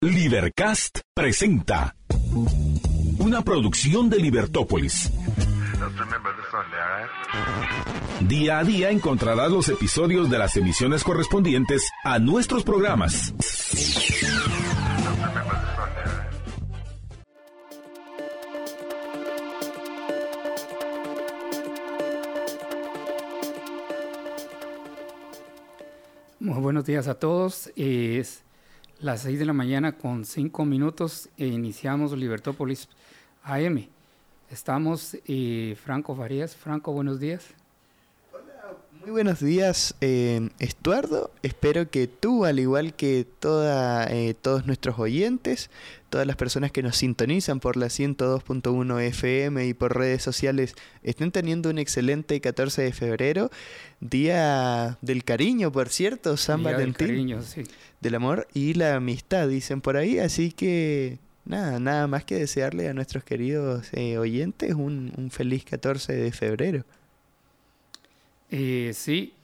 Libercast presenta una producción de Libertópolis. Día a día encontrarás los episodios de las emisiones correspondientes a nuestros programas. Muy buenos días a todos. Las 6 de la mañana con 5 minutos e iniciamos Libertópolis AM. Estamos eh, Franco Farías. Franco, buenos días. Muy buenos días, eh, Estuardo. Espero que tú, al igual que toda, eh, todos nuestros oyentes, todas las personas que nos sintonizan por la 102.1 FM y por redes sociales, estén teniendo un excelente 14 de febrero, Día del Cariño, por cierto, San Valentín. Del cariño, sí. Del amor y la amistad, dicen por ahí. Así que nada, nada más que desearle a nuestros queridos eh, oyentes un, un feliz 14 de febrero. Eh, sí,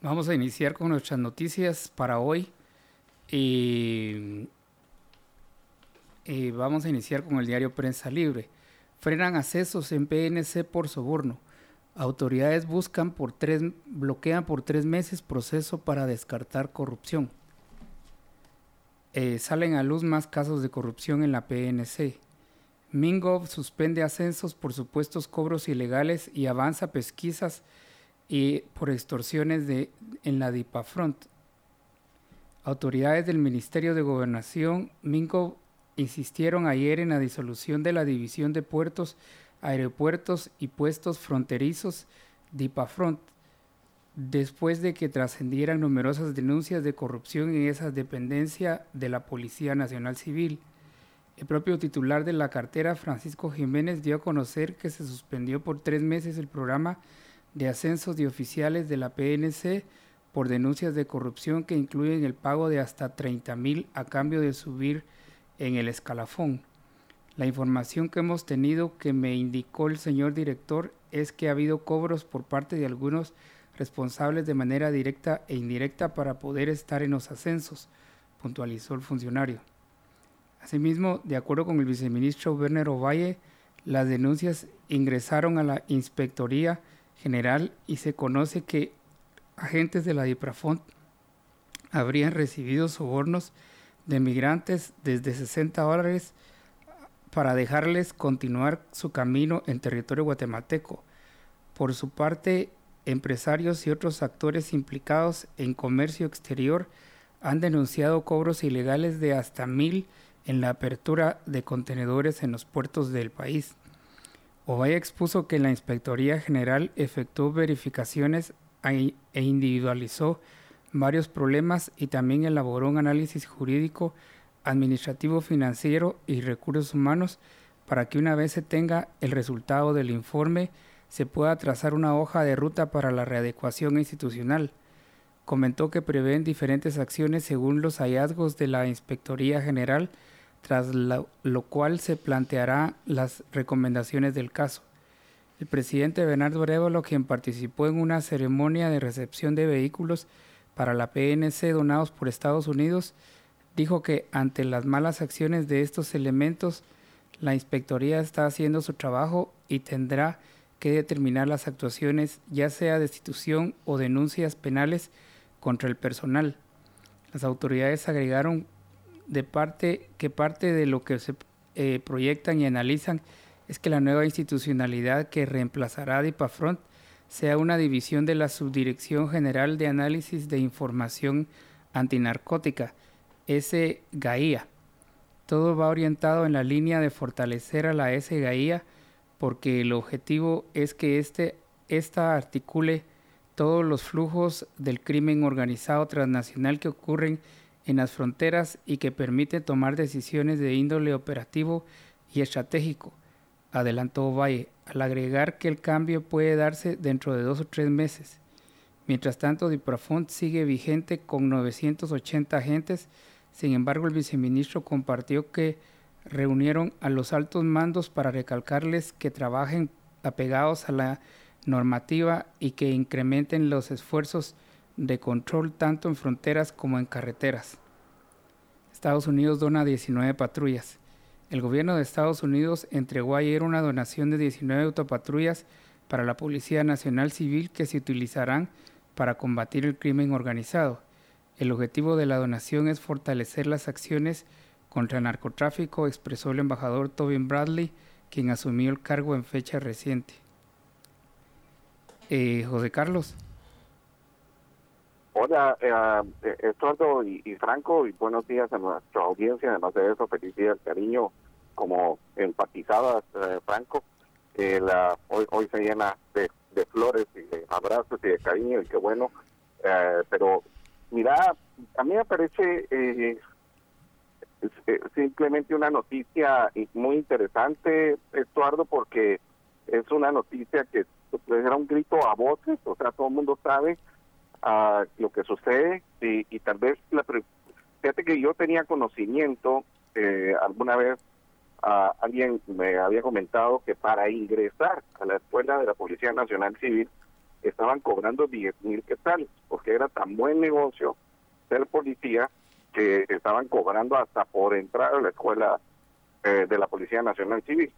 vamos a iniciar con nuestras noticias para hoy. y vamos a iniciar con el diario Prensa Libre. Frenan accesos en PNC por soborno. Autoridades buscan por tres, bloquean por tres meses proceso para descartar corrupción. Eh, salen a luz más casos de corrupción en la PNC. Mingo suspende ascensos por supuestos cobros ilegales y avanza pesquisas y por extorsiones de, en la DIPAFRONT. Autoridades del Ministerio de Gobernación, Mingo, insistieron ayer en la disolución de la División de Puertos, Aeropuertos y Puestos Fronterizos, DIPAFRONT, después de que trascendieran numerosas denuncias de corrupción en esa dependencia de la Policía Nacional Civil. El propio titular de la cartera, Francisco Jiménez, dio a conocer que se suspendió por tres meses el programa de ascensos de oficiales de la PNC por denuncias de corrupción que incluyen el pago de hasta 30 mil a cambio de subir en el escalafón. La información que hemos tenido que me indicó el señor director es que ha habido cobros por parte de algunos responsables de manera directa e indirecta para poder estar en los ascensos, puntualizó el funcionario. Asimismo, de acuerdo con el viceministro Werner Ovalle, las denuncias ingresaron a la Inspectoría General y se conoce que agentes de la DIPRAFONT habrían recibido sobornos de migrantes desde 60 dólares para dejarles continuar su camino en territorio guatemalteco. Por su parte, empresarios y otros actores implicados en comercio exterior han denunciado cobros ilegales de hasta mil en la apertura de contenedores en los puertos del país. Ovalle expuso que la Inspectoría General efectuó verificaciones e individualizó varios problemas y también elaboró un análisis jurídico, administrativo, financiero y recursos humanos para que una vez se tenga el resultado del informe se pueda trazar una hoja de ruta para la readecuación institucional. Comentó que prevén diferentes acciones según los hallazgos de la Inspectoría General, tras lo, cual se planteará las recomendaciones del caso. El presidente Bernardo Arevalo, quien participó en una ceremonia de recepción de vehículos para la PNC donados por Estados Unidos, dijo que ante las malas acciones de estos elementos, la inspectoría está haciendo su trabajo y tendrá que determinar las actuaciones, ya sea destitución o denuncias penales contra el personal. Las autoridades agregaron de parte que parte de lo que se eh, proyectan y analizan es que la nueva institucionalidad que reemplazará a DIPAFRONT sea una división de la Subdirección General de Análisis de Información Antinarcótica, SGAIA. Todo va orientado en la línea de fortalecer a la SGAIA porque el objetivo es que este, esta articule todos los flujos del crimen organizado transnacional que ocurren en las fronteras y que permite tomar decisiones de índole operativo y estratégico, adelantó Valle, al agregar que el cambio puede darse dentro de dos o tres meses. Mientras tanto, Diprafont sigue vigente con 980 agentes, sin embargo el viceministro compartió que reunieron a los altos mandos para recalcarles que trabajen apegados a la normativa y que incrementen los esfuerzos de control tanto en fronteras como en carreteras. Estados Unidos dona 19 patrullas. El gobierno de Estados Unidos entregó ayer una donación de 19 autopatrullas para la Policía Nacional Civil que se utilizarán para combatir el crimen organizado. El objetivo de la donación es fortalecer las acciones contra el narcotráfico, expresó el embajador Tobin Bradley, quien asumió el cargo en fecha reciente. Eh, José Carlos. Hola, eh, Estuardo y, Franco, y buenos días a nuestra audiencia. Además de eso, felicidades, cariño, como empatizaba eh, Franco. Eh, la, hoy, hoy se llena de, de, flores y de abrazos y de cariño, y qué bueno. Eh, pero, mira, a mí me parece eh, simplemente una noticia muy interesante, Estuardo, porque es una noticia que pues, era un grito a voces, o sea, todo el mundo sabe uh, lo que sucede y, y tal vez, la, fíjate que yo tenía conocimiento eh, alguna vez Uh, alguien me había comentado que para ingresar a la escuela de la Policía Nacional Civil estaban cobrando 10 mil quetzales, porque era tan buen negocio ser policía que estaban cobrando hasta por entrar a la escuela eh, de la Policía Nacional Civil.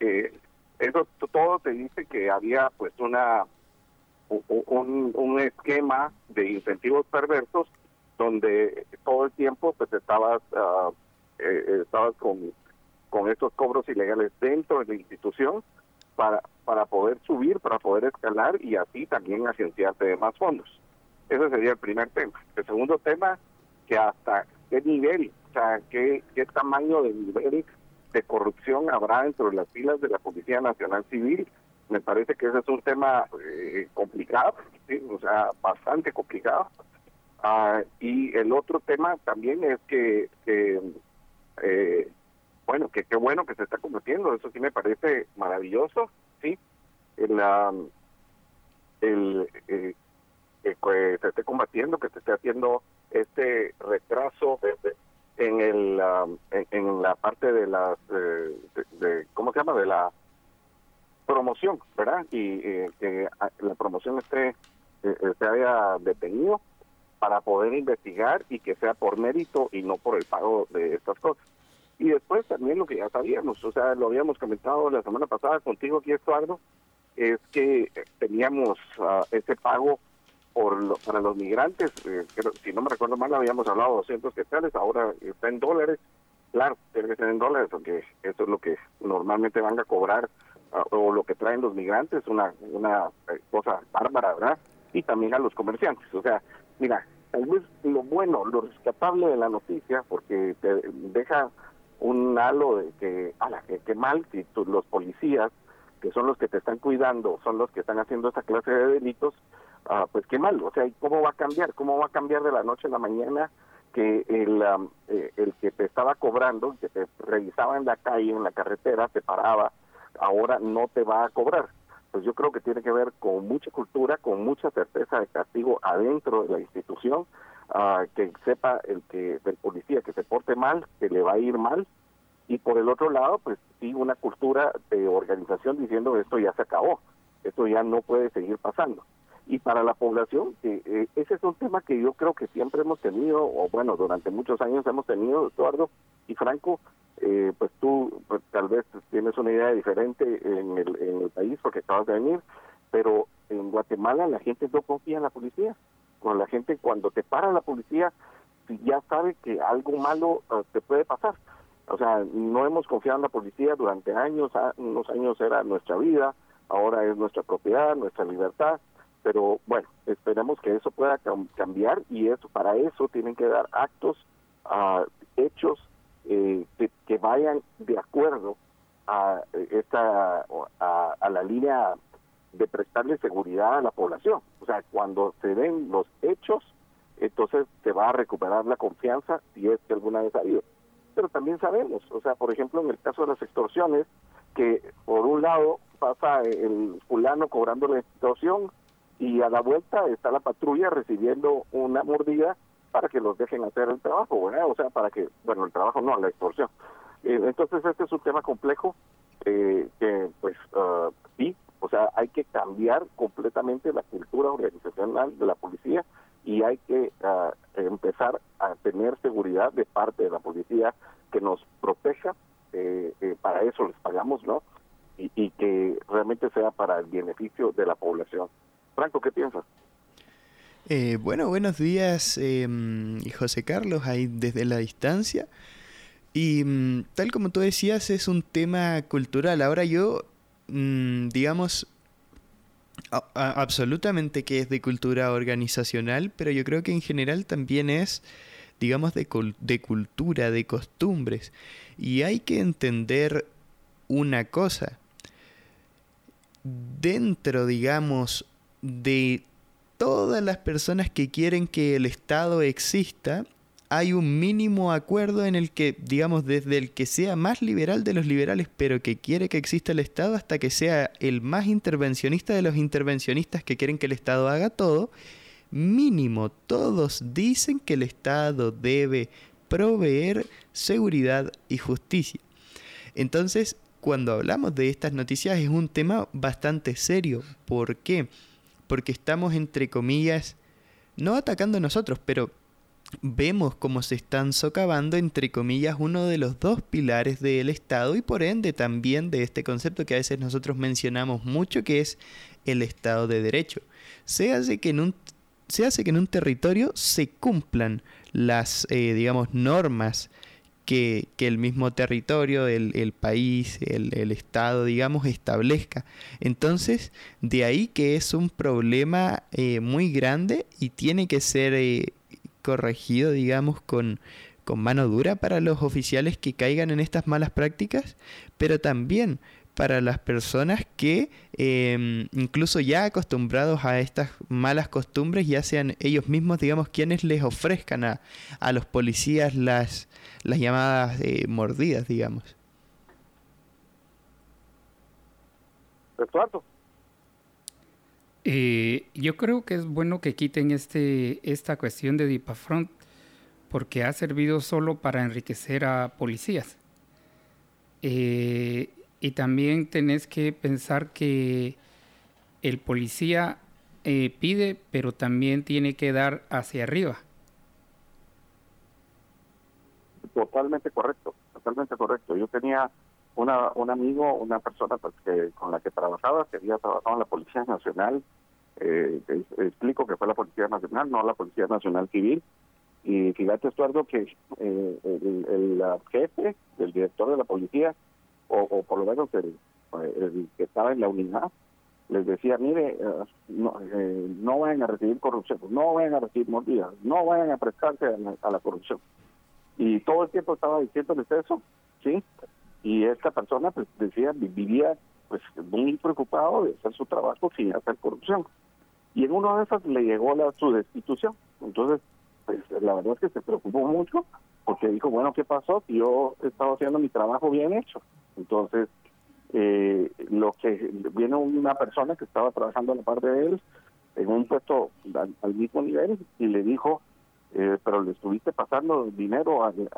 Eh, eso todo te dice que había pues una un, esquema de incentivos perversos donde todo el tiempo pues estabas uh, estabas con con estos cobros ilegales dentro de la institución para, para poder subir, para poder escalar y así también agenciarse de más fondos. Ese sería el primer tema. El segundo tema, que hasta qué nivel, o sea, qué, qué tamaño de nivel de corrupción habrá dentro de las filas de la Policía Nacional Civil. Me parece que ese es un tema eh, complicado, o sea, bastante complicado. Ah, y el otro tema también es que, eh, bueno, que qué bueno que se está combatiendo, eso sí me parece maravilloso, sí, el, el eh, que se esté combatiendo, que se esté haciendo este retraso en el en, la parte de las eh, de, cómo se llama de la promoción, ¿verdad? Y eh, que la promoción esté se haya detenido para poder investigar y que sea por mérito y no por el pago de estas cosas. Y después también lo que ya sabíamos, o sea, lo habíamos comentado la semana pasada contigo aquí, Estuardo, es que teníamos uh, ese pago por para los migrantes, eh, si no me recuerdo mal, habíamos hablado de 200 quetzales, ahora está en dólares. Claro, tiene que ser en dólares, porque eso es lo que normalmente van a cobrar o lo que traen los migrantes, una, una eh, cosa bárbara, ¿verdad? Y también a los comerciantes. O sea, mira, tal vez lo bueno, lo rescatable de la noticia, porque te deja un halo de que, ala, que, que mal, si los policías, que son los que te están cuidando, son los que están haciendo esta clase de delitos, ah, pues qué mal, o sea, ¿cómo va a cambiar? ¿Cómo va a cambiar de la noche a la mañana que el, eh, el que te estaba cobrando, que te revisaba en la calle, en la carretera, te paraba, ahora no te va a cobrar? Pues yo creo que tiene que ver con mucha cultura, con mucha certeza de castigo adentro de la institución, que sepa el que del policía que se porte mal, que le va a ir mal, y por el otro lado, pues sí, una cultura de organización diciendo esto ya se acabó, esto ya no puede seguir pasando. Y para la población, eh, ese es un tema que yo creo que siempre hemos tenido, o bueno, durante muchos años hemos tenido, Eduardo y Franco, eh, pues tú pues, tal vez tienes una idea diferente en el, en el país porque acabas de venir, pero en Guatemala la gente no confía en la policía con la gente cuando te para la policía ya sabe que algo malo uh, te puede pasar. O sea, no hemos confiado en la policía durante años, unos años era nuestra vida, ahora es nuestra propiedad, nuestra libertad, pero bueno, esperemos que eso pueda cambiar y eso para eso tienen que dar actos, uh, hechos eh, que, vayan de acuerdo a esta a, a la línea de prestarle seguridad a la población. O sea, cuando se den los hechos, entonces se va a recuperar la confianza si es que alguna vez ha habido. Pero también sabemos, o sea, por ejemplo, en el caso de las extorsiones, que por un lado pasa el fulano cobrando la extorsión y a la vuelta está la patrulla recibiendo una mordida para que los dejen hacer el trabajo, ¿verdad? O sea, para que, bueno, el trabajo no, la extorsión. Eh, entonces este es un tema complejo eh, que, pues, uh, sí, o sea, hay que cambiar completamente la cultura organizacional de la policía y hay que ah, empezar a tener seguridad de parte de la policía que nos proteja, eh, eh, para eso les pagamos, ¿no? Y, que realmente sea para el beneficio de la población. Franco, ¿qué piensas? Eh, bueno, buenos días, eh, José Carlos, ahí desde la distancia. Y mm, tal como tú decías, es un tema cultural. Ahora yo, mm, digamos, absolutamente que es de cultura organizacional, pero yo creo que en general también es, digamos, de, de cultura, de costumbres. Y hay que entender una cosa. Dentro, digamos, de todas las personas que quieren que el Estado exista, hay un mínimo acuerdo en el que, digamos, desde el que sea más liberal de los liberales, pero que quiere que exista el Estado, hasta que sea el más intervencionista de los intervencionistas que quieren que el Estado haga todo, mínimo todos dicen que el Estado debe proveer seguridad y justicia. Entonces, cuando hablamos de estas noticias es un tema bastante serio. ¿Por qué? Porque estamos, entre comillas, no atacando a nosotros, pero vemos cómo se están socavando, entre comillas, uno de los dos pilares del Estado y por ende también de este concepto que a veces nosotros mencionamos mucho, que es el Estado de Derecho. Se hace que en un, se hace que en un territorio se cumplan las, eh, digamos, normas que, el mismo territorio, el, país, el, Estado, digamos, establezca. Entonces, de ahí que es un problema eh, muy grande y tiene que ser eh, corregido, digamos, con, con mano dura para los oficiales que caigan en estas malas prácticas, pero también para las personas que em, incluso ya acostumbrados a estas malas costumbres, ya sean ellos mismos, digamos, quienes les ofrezcan a, a los policías las, las llamadas eh, mordidas, digamos. Eh, yo creo que es bueno que quiten este, esta cuestión de DIPAFRONT porque ha servido solo para enriquecer a policías. Eh, y también tenés que pensar que el policía eh, pide, pero también tiene que dar hacia arriba. Totalmente correcto, totalmente correcto. Yo tenía una, un amigo, una persona pues, que, con la que trabajaba, que había trabajado en la Policía Nacional, eh, explico que fue la Policía Nacional, no la Policía Nacional Civil, y fíjate, Estuardo, que eh, el, el, jefe, el director de la policía, o, por lo menos el, que estaba en la unidad, les decía, mire, eh, no, eh, no vayan a recibir corrupción, no vayan a recibir mordidas, no vayan a prestarse a la, corrupción. Y todo el tiempo estaba diciéndoles eso, ¿sí? Y esta persona pues decía, vivía pues muy preocupado de hacer su trabajo sin hacer corrupción. Y en uno de esos le llegó la, su destitución. Entonces, pues la verdad es que se preocupó mucho porque dijo, bueno, ¿qué pasó? Yo he estado haciendo mi trabajo bien hecho. Entonces, eh, lo que viene una persona que estaba trabajando en la parte de él, en un puesto al, mismo nivel, y le dijo, eh, pero le estuviste pasando dinero al,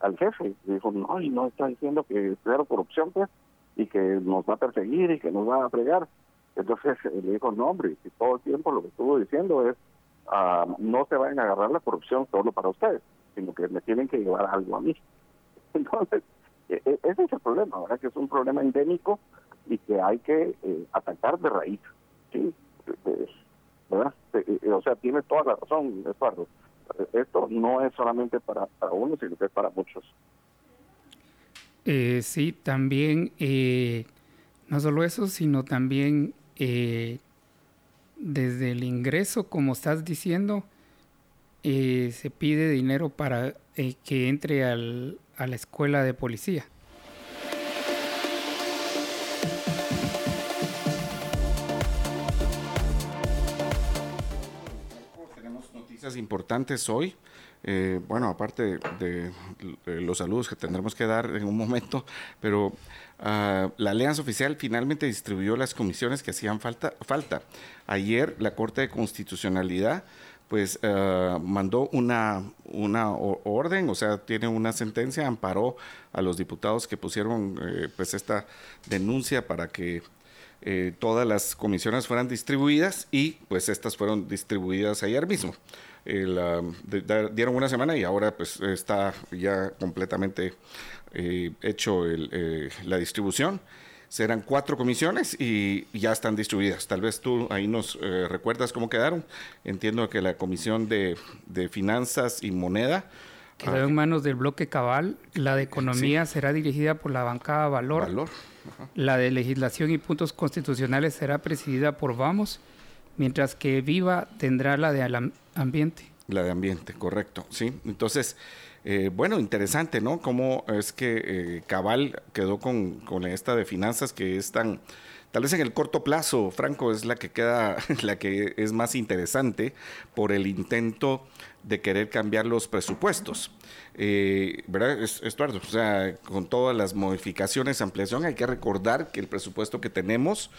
al, jefe. Le dijo, no, y no está diciendo que es corrupción, pues, y que nos va a perseguir y que nos va a fregar. Entonces le dijo, no, hombre, y todo el tiempo lo que estuvo diciendo es, ah, no se vayan a agarrar la corrupción solo para ustedes, sino que me tienen que llevar algo a mí. Entonces, e, e, ese es el problema, ¿verdad? Que es un problema endémico y que hay que eh, atacar de raíz. ¿sí? ¿verdad? Eh, o sea, tiene toda la razón, Eduardo. Esto no es solamente para, uno, sino que es para muchos. Eh, sí, también, eh, no solo eso, sino también desde el ingreso, como estás diciendo, se pide dinero para que entre al, a la escuela de policía. Noticias importantes hoy. Eh, bueno, aparte de, los saludos que tendremos que dar en un momento, pero ah, la Alianza Oficial finalmente distribuyó las comisiones que hacían falta. falta. Ayer la Corte de Constitucionalidad pues eh, mandó una, una orden, o sea, tiene una sentencia, amparó a los diputados que pusieron eh, pues esta denuncia para que eh, todas las comisiones fueran distribuidas y pues estas fueron distribuidas ayer mismo. Dieron una semana y ahora pues está ya completamente hecho la distribución serán cuatro comisiones y ya están distribuidas. Tal vez tú ahí nos eh, recuerdas cómo quedaron. Entiendo que la comisión de, finanzas y moneda quedó en manos del bloque Cabal. La de economía será dirigida por la bancada Valor. Valor. La de legislación y puntos constitucionales será presidida por Vamos, mientras que Viva tendrá la de ambiente. La de ambiente, correcto. Sí, entonces eh, bueno, interesante, ¿no? Cómo es que eh, Cabal quedó con, esta de finanzas que es tan, tal vez en el corto plazo, Franco, es la que queda, la que es más interesante por el intento de querer cambiar los presupuestos. Eh, ¿Verdad, Estuardo? O sea, con todas las modificaciones, ampliación, hay que recordar que el presupuesto que tenemos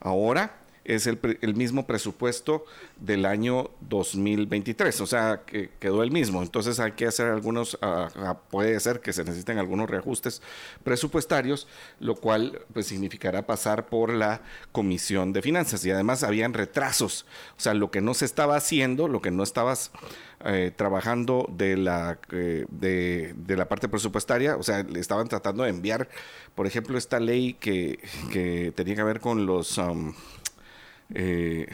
ahora es el, el, mismo presupuesto del año 2023, o sea, que quedó el mismo. Entonces hay que hacer algunos, ah, puede ser que se necesiten algunos reajustes presupuestarios, lo cual pues significará pasar por la Comisión de Finanzas. Y además habían retrasos, o sea, lo que no se estaba haciendo, lo que no estabas eh, trabajando de la, eh, de, de, la parte presupuestaria, o sea, le estaban tratando de enviar, por ejemplo, esta ley que, que tenía que ver con los... Um, eh,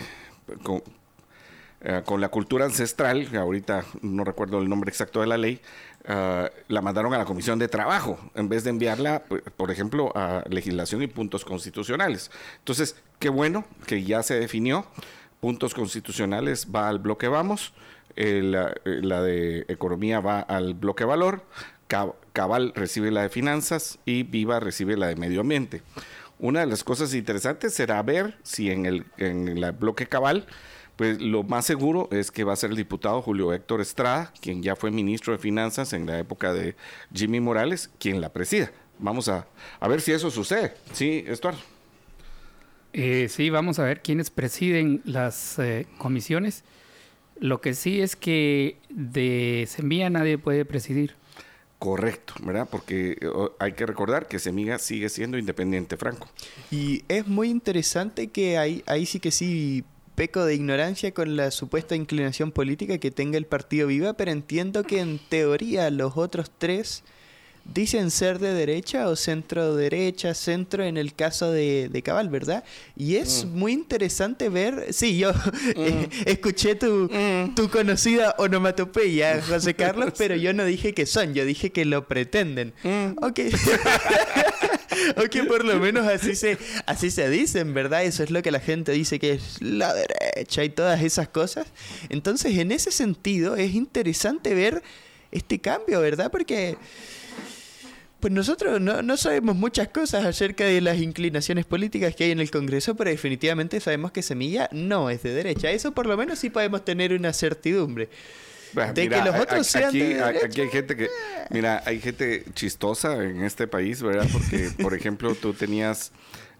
eh, con, la cultura ancestral, ahorita no recuerdo el nombre exacto de la ley, eh, la mandaron a la Comisión de Trabajo, en vez de enviarla, por ejemplo, a legislación y puntos constitucionales. Entonces, qué bueno que ya se definió. Puntos constitucionales va al bloque Vamos, la, la, de economía va al bloque Valor, Cabal recibe la de finanzas y Viva recibe la de medio ambiente. Una de las cosas interesantes será ver si en el, en el bloque cabal, pues lo más seguro es que va a ser el diputado Julio Héctor Estrada, quien ya fue ministro de Finanzas en la época de Jimmy Morales, quien la presida. Vamos a, a ver si eso sucede. Sí, Estuardo. Eh, sí, vamos a ver quiénes presiden las eh, comisiones. Lo que sí es que de Semilla nadie puede presidir. Correcto, ¿verdad? Porque eh, hay que recordar que Semiga sigue siendo independiente, Franco. Y es muy interesante que ahí, ahí sí que sí peco de ignorancia con la supuesta inclinación política que tenga el partido Viva, pero entiendo que en teoría los otros tres dicen ser de derecha o centro derecha, centro en el caso de, de Cabal, ¿verdad? Y es mm. muy interesante ver, sí, yo mm. escuché tu, mm. tu conocida onomatopeya, José Carlos, pero yo no dije que son, yo dije que lo pretenden. Ok. ok, por lo menos así se, así se dicen, ¿verdad? Eso es lo que la gente dice que es la derecha y todas esas cosas. Entonces, en ese sentido, es interesante ver este cambio, ¿verdad? Porque pues nosotros no, sabemos muchas cosas acerca de las inclinaciones políticas que hay en el Congreso, pero definitivamente sabemos que Semilla no es de derecha. Eso por lo menos sí podemos tener una certidumbre. de que los otros sean de aquí hay gente que, mira, hay gente chistosa en este país, ¿verdad? Porque, por ejemplo, tú tenías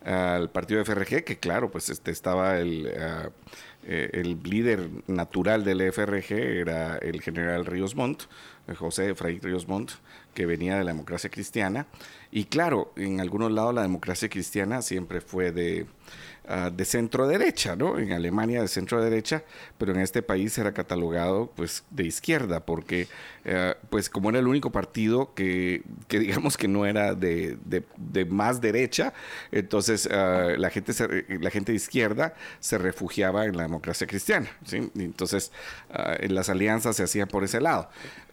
al partido de FRG, que claro, pues este estaba el, eh, el líder natural del FRG, era el general Ríos Montt, José Efraín Ríos Montt, que venía de la democracia cristiana. Y claro, en algunos lados la democracia cristiana siempre fue de Ah, de centro derecha, ¿no? En Alemania de centro derecha, pero en este país era catalogado pues de izquierda, porque eh, pues como era el único partido que, que digamos que no era de, de, más derecha, entonces ah, la, gente la gente de izquierda se refugiaba en la democracia cristiana, ¿sí? Entonces ah, las alianzas se hacían por ese lado.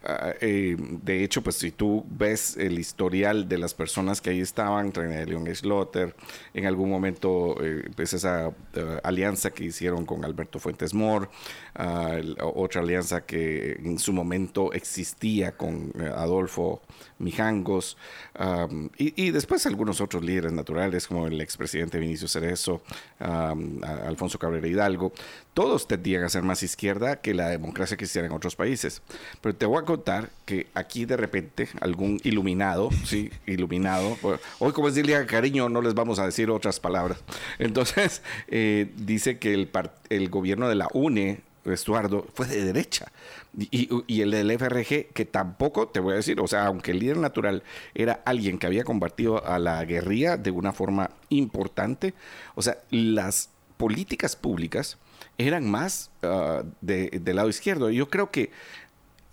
Eh, de hecho, pues si tú ves el historial de las personas que ahí estaban, René León Schlotter, en algún momento eh, pues esa eh, alianza que hicieron con Alberto Fuentes Mor, ah, otra alianza que en su momento existía con Adolfo Mijangos, y, después algunos otros líderes naturales como el expresidente Vinicio Cerezo, Alfonso Cabrera Hidalgo, todos tendían a ser más izquierda que la democracia cristiana en otros países. Pero te voy a contar que aquí de repente algún iluminado, sí, iluminado, hoy como es día cariño no les vamos a decir otras palabras, entonces eh, dice que el, el gobierno de la UNE Estuardo, fue de derecha. Y, y, el del FRG, que tampoco, te voy a decir, o sea, aunque el líder natural era alguien que había combatido a la guerrilla de una forma importante, o sea, las políticas públicas eran más uh, de, del lado izquierdo. Yo creo que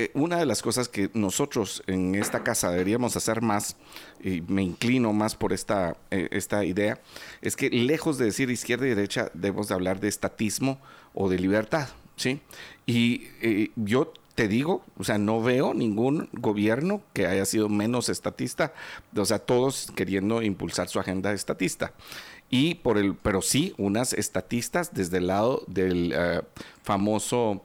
eh, una de las cosas que nosotros en esta casa deberíamos hacer más, y me inclino más por esta, eh, esta idea, es que lejos de decir izquierda y derecha, debemos de hablar de estatismo o de libertad, ¿sí? Y eh, yo te digo, o sea, no veo ningún gobierno que haya sido menos estatista, o sea, todos queriendo impulsar su agenda estatista. Y por el, pero sí, unas estatistas desde el lado del famoso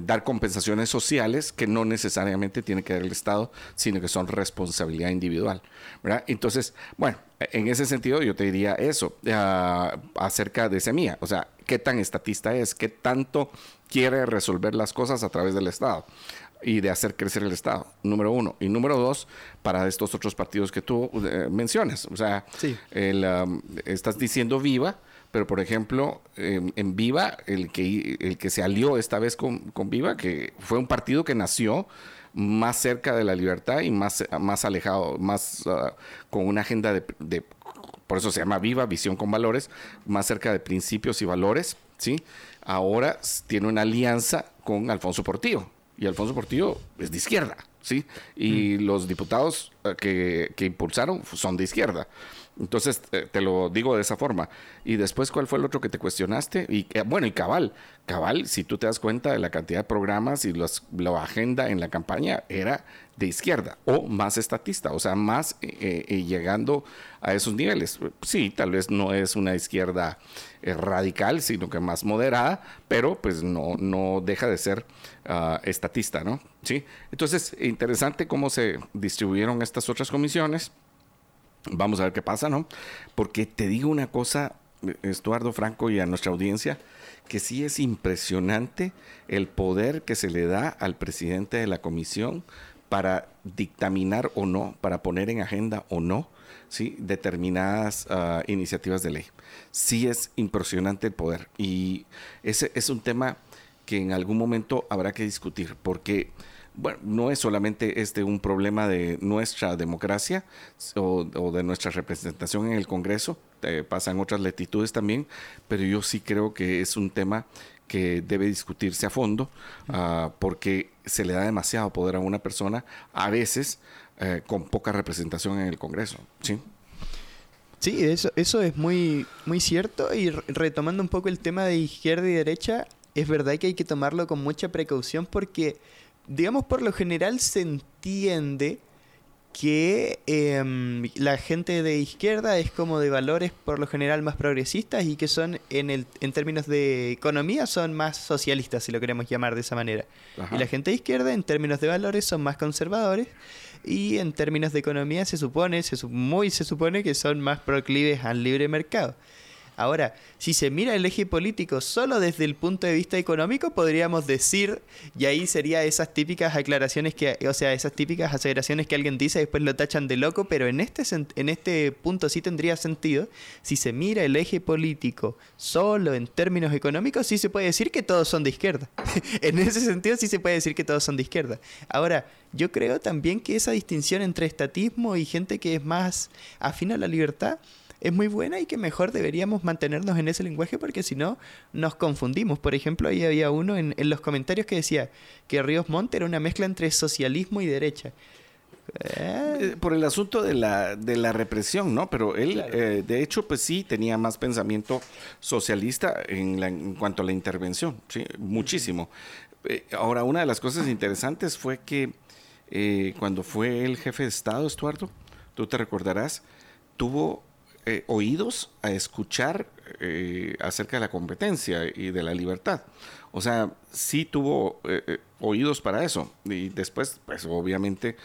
dar compensaciones sociales que no necesariamente tiene que dar el Estado, sino que son responsabilidad individual. ¿verdad? Entonces, bueno, en ese sentido yo te diría eso uh, acerca de Semilla. O sea, ¿qué tan estatista es? ¿Qué tanto quiere resolver las cosas a través del Estado? Y de hacer crecer el Estado, número uno. Y número dos, para estos otros partidos que tú eh, mencionas. O sea, el, um, estás diciendo viva, pero por ejemplo, en Viva, el que, el que se alió esta vez con, con, Viva, que fue un partido que nació más cerca de la libertad y más, más alejado, más uh, con una agenda de, de, por eso se llama Viva, visión con valores, más cerca de principios y valores, ¿sí? Ahora tiene una alianza con Alfonso Portillo, y Alfonso Portillo es de izquierda, ¿sí? Y los diputados uh, que, que impulsaron son de izquierda. Entonces, eh, te lo digo de esa forma. Y después, ¿cuál fue el otro que te cuestionaste? Y eh, bueno, y cabal, cabal, si tú te das cuenta de la cantidad de programas y los, la agenda en la campaña, era de izquierda o más estatista, o sea, más eh, llegando a esos niveles. Sí, tal vez no es una izquierda radical, sino que más moderada, pero pues no, no deja de ser uh, estatista, ¿no? Sí. Entonces, interesante cómo se distribuyeron estas otras comisiones. Vamos a ver qué pasa, ¿no? Porque te digo una cosa, Estuardo Franco y a nuestra audiencia, que sí es impresionante el poder que se le da al presidente de la comisión para dictaminar o no, para poner en agenda o no, ¿sí? determinadas uh, iniciativas de ley. Sí es impresionante el poder y ese es un tema que en algún momento habrá que discutir, porque bueno, no es solamente este un problema de nuestra democracia o, de nuestra representación en el Congreso, eh, pasan otras latitudes también, pero yo sí creo que es un tema que debe discutirse a fondo uh, porque se le da demasiado poder a una persona, a veces eh, con poca representación en el Congreso. Sí. Sí, eso, eso es muy, muy cierto. Y retomando un poco el tema de izquierda y derecha, es verdad que hay que tomarlo con mucha precaución porque digamos, por lo general se entiende que em, la gente de izquierda es como de valores por lo general más progresistas y que son en, el, en términos de economía son más socialistas, si lo queremos llamar de esa manera. Y la gente de izquierda en términos de valores son más conservadores y en términos de economía se supone, se, muy se supone que son más proclives al libre mercado. Ahora, si se mira el eje político solo desde el punto de vista económico, podríamos decir, y ahí sería esas típicas aclaraciones que, o sea, esas típicas aseveraciones que alguien dice y después lo tachan de loco, pero en este, en este punto sí tendría sentido. Si se mira el eje político solo en términos económicos, sí se puede decir que todos son de izquierda. en ese sentido sí se puede decir que todos son de izquierda. Ahora, yo creo también que esa distinción entre estatismo y gente que es más afín a la libertad, es muy buena y que mejor deberíamos mantenernos en ese lenguaje porque si no nos confundimos. Por ejemplo, ahí había uno en, los comentarios que decía que Ríos Montt era una mezcla entre socialismo y derecha. Eh, por el asunto de la, de la represión, ¿no? Pero él, eh, de hecho, pues sí, tenía más pensamiento socialista en, en cuanto a la intervención, ¿sí? Muchísimo. Eh, ahora, una de las cosas interesantes fue que cuando fue el jefe de Estado, Estuardo, tú te recordarás, tuvo eh, oídos a escuchar eh, acerca de la competencia y de la libertad. O sea, sí tuvo eh, oídos para eso. Y después, pues obviamente,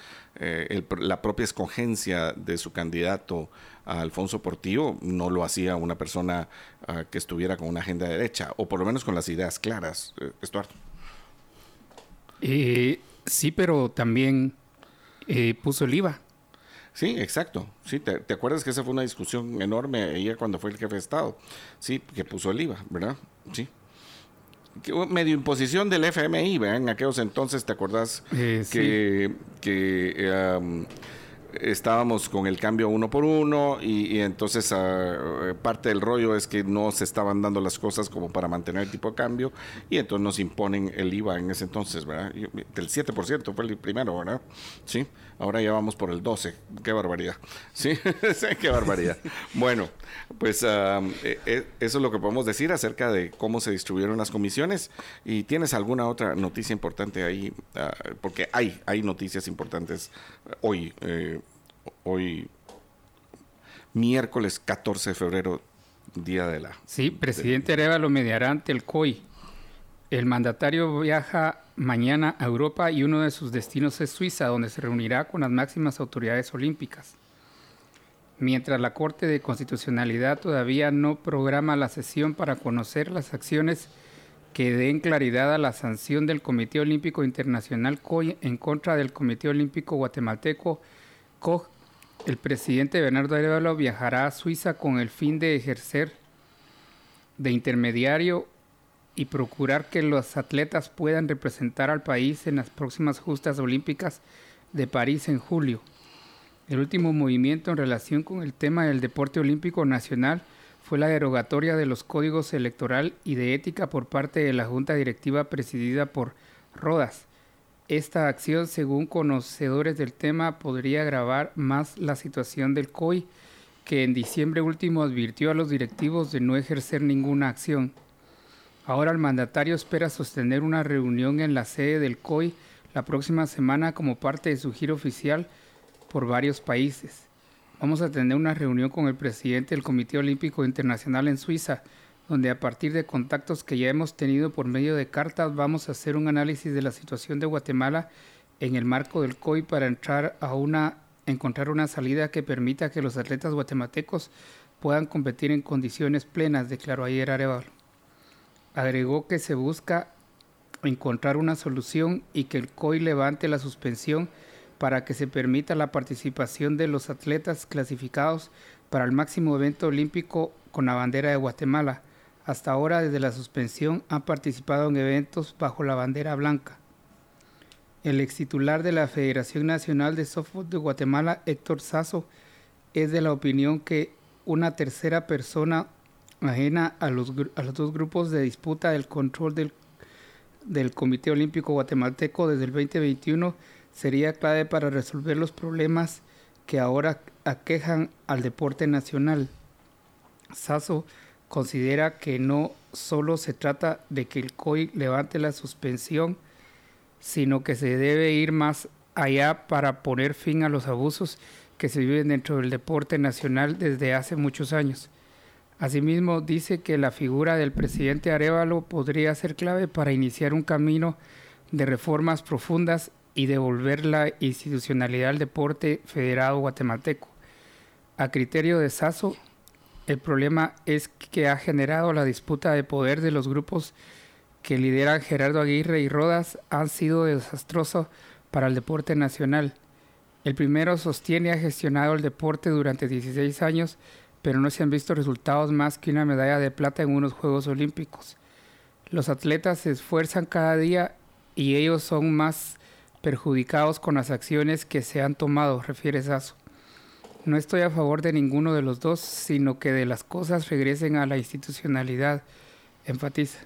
la propia escogencia de su candidato a Alfonso Portillo no lo hacía una persona ah, que estuviera con una agenda derecha, o por lo menos con las ideas claras, Estuardo. sí, pero también puso el IVA. Sí, exacto. Sí, te, acuerdas que esa fue una discusión enorme ayer cuando fue el jefe de Estado? Sí, que puso el IVA, ¿verdad? Sí. medio imposición del FMI, ¿verdad? En aquellos entonces, ¿te acordás? Eh, que, que estábamos con el cambio uno por uno y, entonces ah, parte del rollo es que no se estaban dando las cosas como para mantener el tipo de cambio y entonces nos imponen el IVA en ese entonces, ¿verdad? Del 7% fue el primero, ¿verdad? Sí, ahora ya vamos por el 12, qué barbaridad, ¿sí? qué barbaridad. bueno, pues ah, e, e, eso es lo que podemos decir acerca de cómo se distribuyeron las comisiones y tienes alguna otra noticia importante ahí, ah, porque hay, hay noticias importantes hoy. Eh, hoy miércoles 14 de febrero, día de la... Sí, presidente Arevalo mediará ante el COI. El mandatario viaja mañana a Europa y uno de sus destinos es Suiza, donde se reunirá con las máximas autoridades olímpicas. Mientras la Corte de Constitucionalidad todavía no programa la sesión para conocer las acciones que den claridad a la sanción del Comité Olímpico Internacional en contra del Comité Olímpico Guatemalteco el presidente Bernardo Arevalo viajará a Suiza con el fin de ejercer de intermediario y procurar que los atletas puedan representar al país en las próximas justas olímpicas de París en julio. El último movimiento en relación con el tema del deporte olímpico nacional fue la derogatoria de los códigos electoral y de ética por parte de la Junta Directiva presidida por Rodas, esta acción, según conocedores del tema, podría agravar más la situación del COI, que en diciembre último advirtió a los directivos de no ejercer ninguna acción. Ahora el mandatario espera sostener una reunión en la sede del COI la próxima semana como parte de su giro oficial por varios países. Vamos a tener una reunión con el presidente del Comité Olímpico Internacional en Suiza, donde a partir de contactos que ya hemos tenido por medio de cartas vamos a hacer un análisis de la situación de Guatemala en el marco del COI para entrar a una encontrar una salida que permita que los atletas guatemaltecos puedan competir en condiciones plenas, declaró ayer Arevalo. Agregó que se busca encontrar una solución y que el COI levante la suspensión para que se permita la participación de los atletas clasificados para el máximo evento olímpico con la bandera de Guatemala, hasta ahora, desde la suspensión, ha participado en eventos bajo la bandera blanca. El ex titular de la Federación Nacional de Softball de Guatemala, Héctor Sazo, es de la opinión que una tercera persona ajena a los, dos grupos de disputa del control del, del Comité Olímpico Guatemalteco desde el 2021 sería clave para resolver los problemas que ahora aquejan al deporte nacional. Sazo considera que no solo se trata de que el COI levante la suspensión, sino que se debe ir más allá para poner fin a los abusos que se viven dentro del deporte nacional desde hace muchos años. Asimismo, dice que la figura del presidente Arevalo podría ser clave para iniciar un camino de reformas profundas y devolver la institucionalidad al deporte federado guatemalteco. A criterio de Sasso, el problema es que ha generado la disputa de poder de los grupos que lideran Gerardo Aguirre y Rodas han sido desastrosos para el deporte nacional. El primero sostiene ha gestionado el deporte durante 16 años, pero no se han visto resultados más que una medalla de plata en unos Juegos Olímpicos. Los atletas se esfuerzan cada día y ellos son más perjudicados con las acciones que se han tomado, refiere Sasso. No estoy a favor de ninguno de los dos, sino que de las cosas regresen a la institucionalidad, enfatiza.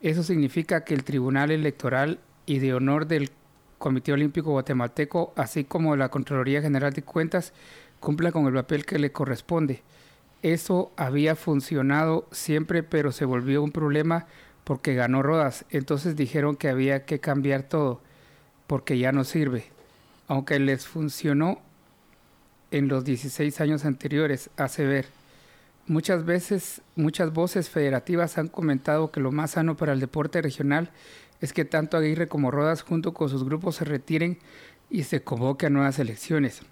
Eso significa que el Tribunal Electoral y de Honor del Comité Olímpico Guatemalteco, así como la Contraloría General de Cuentas, cumpla con el papel que le corresponde. Eso había funcionado siempre, pero se volvió un problema porque ganó Rodas. Entonces dijeron que había que cambiar todo, porque ya no sirve. Aunque les funcionó, en los 16 años anteriores, hace ver. Muchas veces, muchas voces federativas han comentado que lo más sano para el deporte regional es que tanto Aguirre como Rodas junto con sus grupos se retiren y se convoque a nuevas elecciones.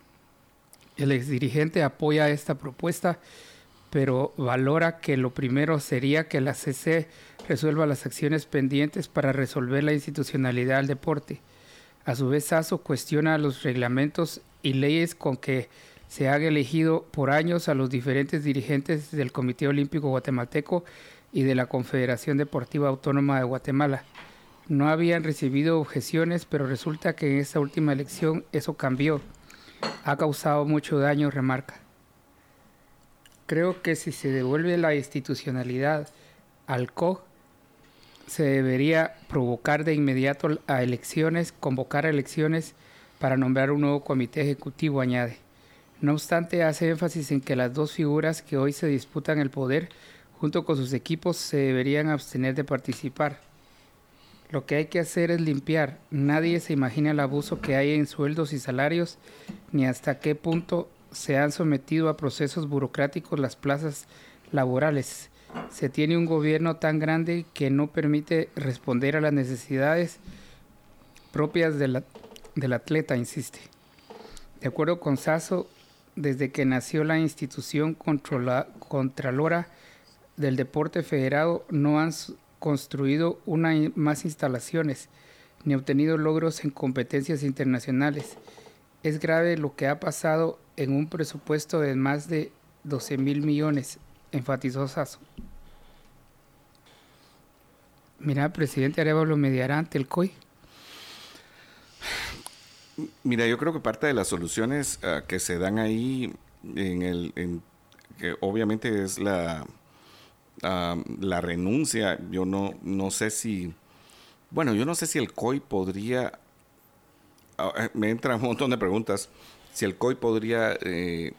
El exdirigente apoya esta propuesta, pero valora que lo primero sería que la CC resuelva las acciones pendientes para resolver la institucionalidad del deporte. A su vez, Sasso cuestiona los reglamentos y leyes con que se ha elegido por años a los diferentes dirigentes del Comité Olímpico Guatemalteco y de la Confederación Deportiva Autónoma de Guatemala. No habían recibido objeciones, pero resulta que en esta última elección eso cambió. Ha causado mucho daño, remarca. Creo que si se devuelve la institucionalidad al COG, se debería provocar de inmediato a elecciones, convocar elecciones para nombrar un nuevo comité ejecutivo, añade. No obstante, hace énfasis en que las dos figuras que hoy se disputan el poder, junto con sus equipos, se deberían abstener de participar. Lo que hay que hacer es limpiar. Nadie se imagina el abuso que hay en sueldos y salarios, ni hasta qué punto se han sometido a procesos burocráticos las plazas laborales. Se tiene un gobierno tan grande que no permite responder a las necesidades propias del atleta, insiste. De acuerdo con Sasso, desde que nació la institución Contralora del Deporte Federado, no han construido una más instalaciones ni obtenido logros en competencias internacionales. Es grave lo que ha pasado en un presupuesto de más de 12 mil millones, enfatizó Sasso. Mira, presidente Arevalo mediará ante el COI. Mira, yo creo que parte de las soluciones ah, que se dan ahí en el que obviamente es la la renuncia, yo no, no sé si, bueno, yo no sé si el COI podría, ah, eh, me entran un montón de preguntas, si el COI podría eh,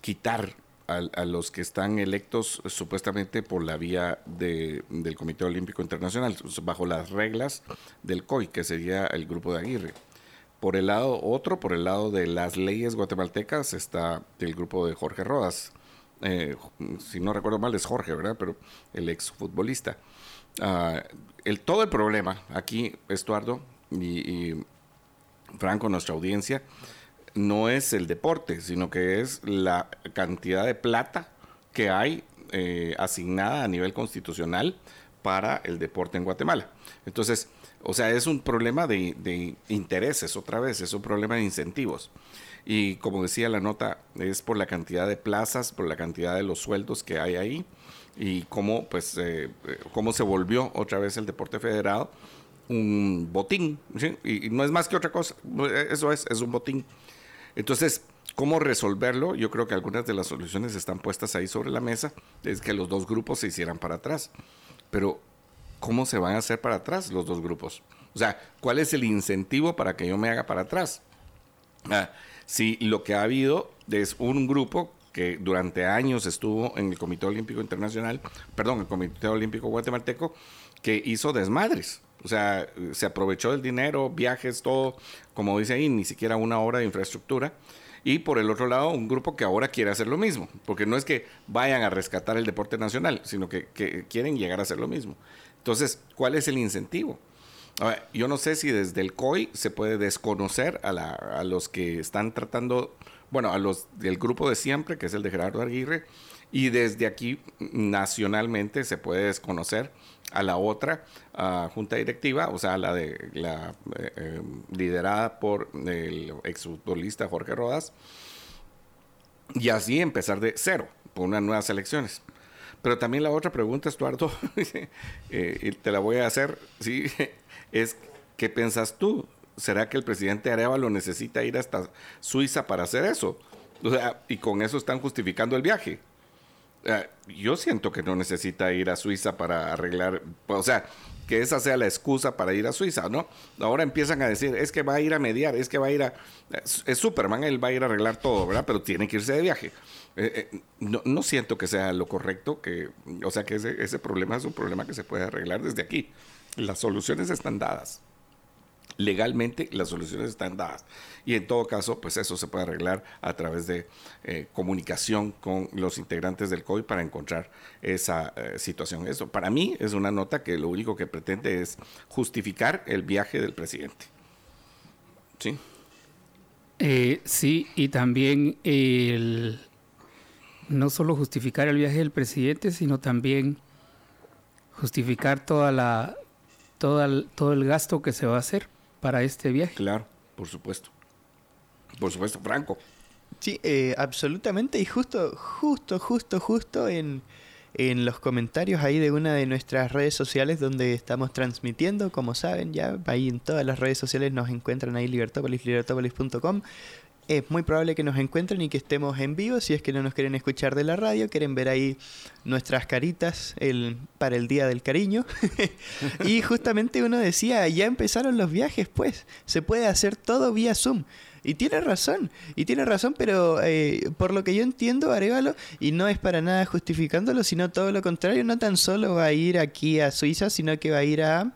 quitar a, los que están electos supuestamente por la vía de, del Comité Olímpico Internacional, bajo las reglas del COI, que sería el grupo de Aguirre. Por el lado otro, por el lado de las leyes guatemaltecas, está el grupo de Jorge Rodas. Eh, si no recuerdo mal es Jorge, ¿verdad? Pero el exfutbolista. Uh, el, todo el problema aquí, Estuardo y, Franco, nuestra audiencia, no es el deporte, sino que es la cantidad de plata que hay eh, asignada a nivel constitucional para el deporte en Guatemala. Entonces, o sea, es un problema de intereses, otra vez, es un problema de incentivos y como decía la nota, es por la cantidad de plazas, por la cantidad de los sueldos que hay ahí y cómo, pues, eh, cómo se volvió otra vez el deporte federado un botín, y, no es más que otra cosa, eso es, es un botín. Entonces, ¿cómo resolverlo? Yo creo que algunas de las soluciones están puestas ahí sobre la mesa, es que los dos grupos se hicieran para atrás, pero ¿cómo se van a hacer para atrás los dos grupos? O sea, ¿cuál es el incentivo para que yo me haga para atrás? Ah, si lo que ha habido es un grupo que durante años estuvo en el Comité Olímpico Internacional, perdón, el Comité Olímpico Guatemalteco, que hizo desmadres. O sea, se aprovechó del dinero, viajes, todo, como dice ahí, ni siquiera una hora de infraestructura. Y por el otro lado, un grupo que ahora quiere hacer lo mismo, porque no es que vayan a rescatar el deporte nacional, sino que, que quieren llegar a hacer lo mismo. Entonces, ¿cuál es el incentivo? Yo no sé si desde el COI se puede desconocer a, los que están tratando, bueno, a los del grupo de siempre, que es el de Gerardo Aguirre, y desde aquí nacionalmente se puede desconocer a la otra junta directiva, o sea, la de la eh, eh, liderada por el exfutbolista Jorge Rodas, y así empezar de cero por unas nuevas elecciones. Pero también la otra pregunta, Estuardo, eh, te la voy a hacer, ¿sí? Es ¿qué piensas tú? ¿Será que el presidente Arevalo necesita ir hasta Suiza para hacer eso? Y con eso están justificando el viaje. yo siento que no necesita ir a Suiza para arreglar, o sea, que esa sea la excusa para ir a Suiza, ¿no? Ahora empiezan a decir, es que va a ir a mediar, es que va a ir a... Es Superman, él va a ir a arreglar todo, ¿verdad? Pero tiene que irse de viaje. Eh, eh, no, siento que sea lo correcto, que, o sea, que ese, ese problema es un problema que se puede arreglar desde aquí. Las soluciones están dadas. Legalmente las soluciones están dadas. Y en todo caso, pues eso se puede arreglar a través de eh, comunicación con los integrantes del COI para encontrar esa eh, situación. Eso para mí es una nota que lo único que pretende es justificar el viaje del presidente. ¿Sí? Eh, sí, y también el, no solo justificar el viaje del presidente, sino también justificar toda la todo el, todo el gasto que se va a hacer para este viaje. Claro, por supuesto. Por supuesto, Franco. Sí, eh, absolutamente. Y justo, justo, justo, justo en, en los comentarios ahí de una de nuestras redes sociales donde estamos transmitiendo, como saben, ya ahí en todas las redes sociales nos encuentran ahí libertópolis, libertópolis.com. Es muy probable que nos encuentren y que estemos en vivo. Si es que no nos quieren escuchar de la radio, quieren ver ahí nuestras caritas el, para el Día del Cariño. y justamente uno decía, ya empezaron los viajes, pues. Se puede hacer todo vía Zoom. Y tiene razón, y tiene razón, pero eh, por lo que yo entiendo, Arevalo, y no es para nada justificándolo, sino todo lo contrario, no tan solo va a ir aquí a Suiza, sino que va a ir a,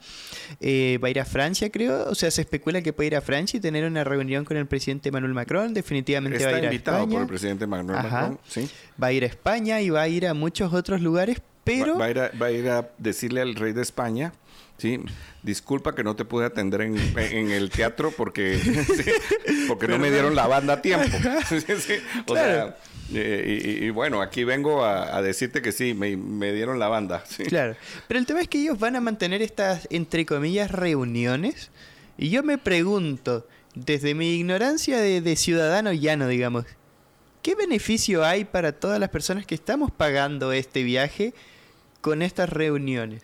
eh, va a ir a Francia, creo. O sea, se especula que puede ir a Francia y tener una reunión con el presidente Emmanuel Macron. Definitivamente va a ir invitado a España. por el presidente Emmanuel Macron, sí. Va a ir a España y va a ir a muchos otros lugares, pero... Va, a, ir a, va a ir a decirle al rey de España Sí, disculpa que no te pude atender en, en el teatro porque, porque no me dieron la banda a tiempo. o sea, eh, y, bueno, aquí vengo a, decirte que sí, me, me dieron la banda. Claro, pero el tema es que ellos van a mantener estas, entre comillas, reuniones. Y yo me pregunto, desde mi ignorancia de, de ciudadano llano, digamos, ¿qué beneficio hay para todas las personas que estamos pagando este viaje con estas reuniones?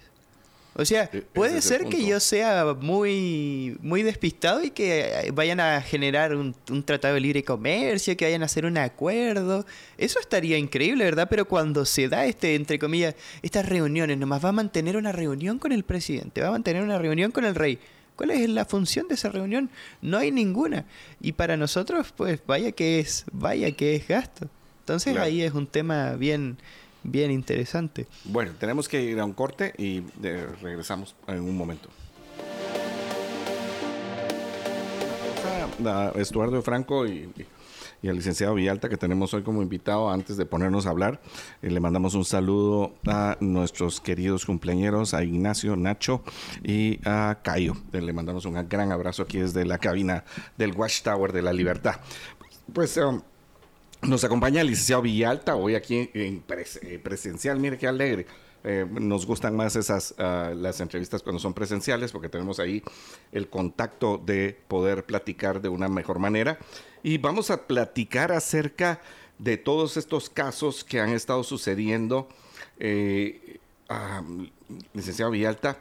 O sea, e-, puede ser que yo sea muy, muy despistado y que vayan a generar un, tratado de libre comercio, que vayan a hacer un acuerdo. Eso estaría increíble, ¿verdad? Pero cuando se da este, entre comillas, estas reuniones, nomás va a mantener una reunión con el presidente, va a mantener una reunión con el rey. ¿Cuál es la función de esa reunión? No hay ninguna. Y para nosotros, pues vaya que es, vaya que es gasto. Entonces ahí es un tema bien, bien interesante. Bueno, tenemos que ir a un corte y eh, regresamos en un momento. A Estuardo Franco y, y, al licenciado Villalta que tenemos hoy como invitado antes de ponernos a hablar. Eh, le mandamos un saludo a nuestros queridos cumpleañeros, a Ignacio, Nacho y a Cayo. Le mandamos un gran abrazo aquí desde la cabina del Watchtower de la Libertad. Pues um, nos acompaña el licenciado Villalta, hoy aquí en eh, presencial, mire qué alegre. Eh, nos gustan más esas ah, las entrevistas cuando son presenciales porque tenemos ahí el contacto de poder platicar de una mejor manera y vamos a platicar acerca de todos estos casos que han estado sucediendo eh, licenciado Villalta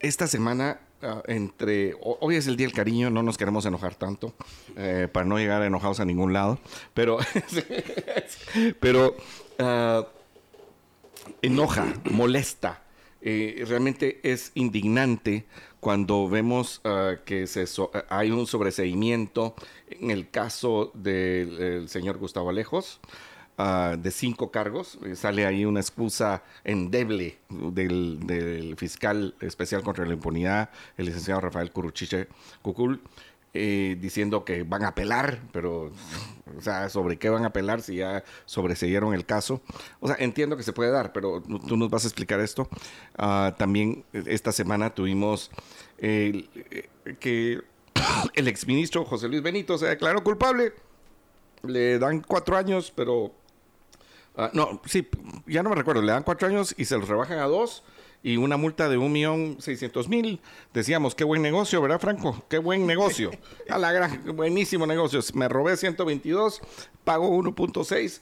esta semana Ah, entre hoy es el día del cariño, no nos queremos enojar tanto eh, para no llegar enojados a ningún lado, pero pero uh, enoja, molesta, eh, realmente es indignante cuando vemos uh, que se hay un sobreseimiento en el caso del señor Gustavo Alejos. Ah, de cinco cargos. Eh, sale ahí una excusa endeble del, fiscal especial contra la impunidad, el licenciado Rafael Curuchiche Cucul, eh, diciendo que van a apelar, pero, o sea, ¿sobre qué van a apelar si ya sobreseyeron el caso? O sea, entiendo que se puede dar, pero tú nos vas a explicar esto. Ah, también esta semana tuvimos eh, que el exministro José Luis Benito se declaró culpable. Le dan cuatro años, pero Ah, no, sí, ya no me recuerdo. Le dan cuatro años y se los rebajan a dos y una multa de un millón seiscientos mil. Decíamos, qué buen negocio, ¿verdad, Franco? Qué buen negocio. A la gran, buenísimo negocio. Me robé 122, pago 1.6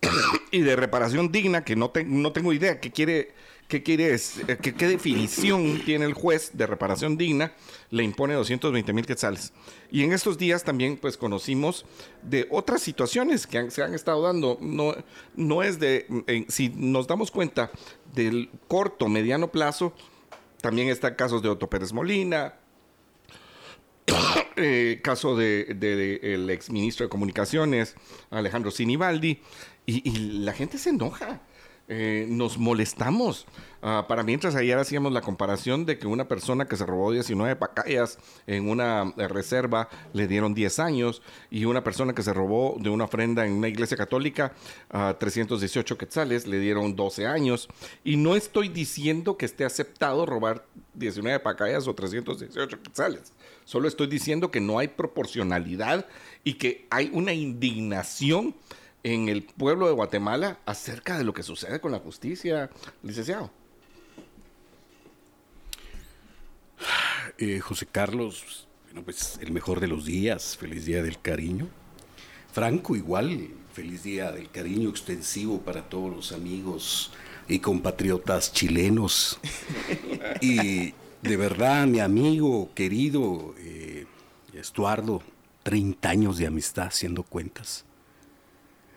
y de reparación digna, que no, no tengo idea qué quiere ¿Qué quiere eh, ¿Qué, ¿Qué, definición tiene el juez de reparación digna? Le impone 220 mil quetzales. Y en estos días también pues conocimos de otras situaciones que se han estado dando. No, no es de, si nos damos cuenta del corto, mediano plazo, también están casos de Otto Pérez Molina, eh, caso del de, el ex ministro de Comunicaciones, Alejandro Sinibaldi, y la gente se enoja. Eh, nos molestamos. Ah, para mientras ayer hacíamos la comparación de que una persona que se robó 19 pacayas en una eh, reserva le dieron 10 años y una persona que se robó de una ofrenda en una iglesia católica a 318 quetzales le dieron 12 años. Y no estoy diciendo que esté aceptado robar 19 pacayas o 318 quetzales. Solo estoy diciendo que no hay proporcionalidad y que hay una indignación en el pueblo de Guatemala acerca de lo que sucede con la justicia, licenciado. Eh, José Carlos, bueno, pues el mejor de los días, feliz día del cariño. Franco, igual, feliz día del cariño extensivo para todos los amigos y compatriotas chilenos. y de verdad, mi amigo querido eh, Estuardo, 30 años de amistad haciendo cuentas.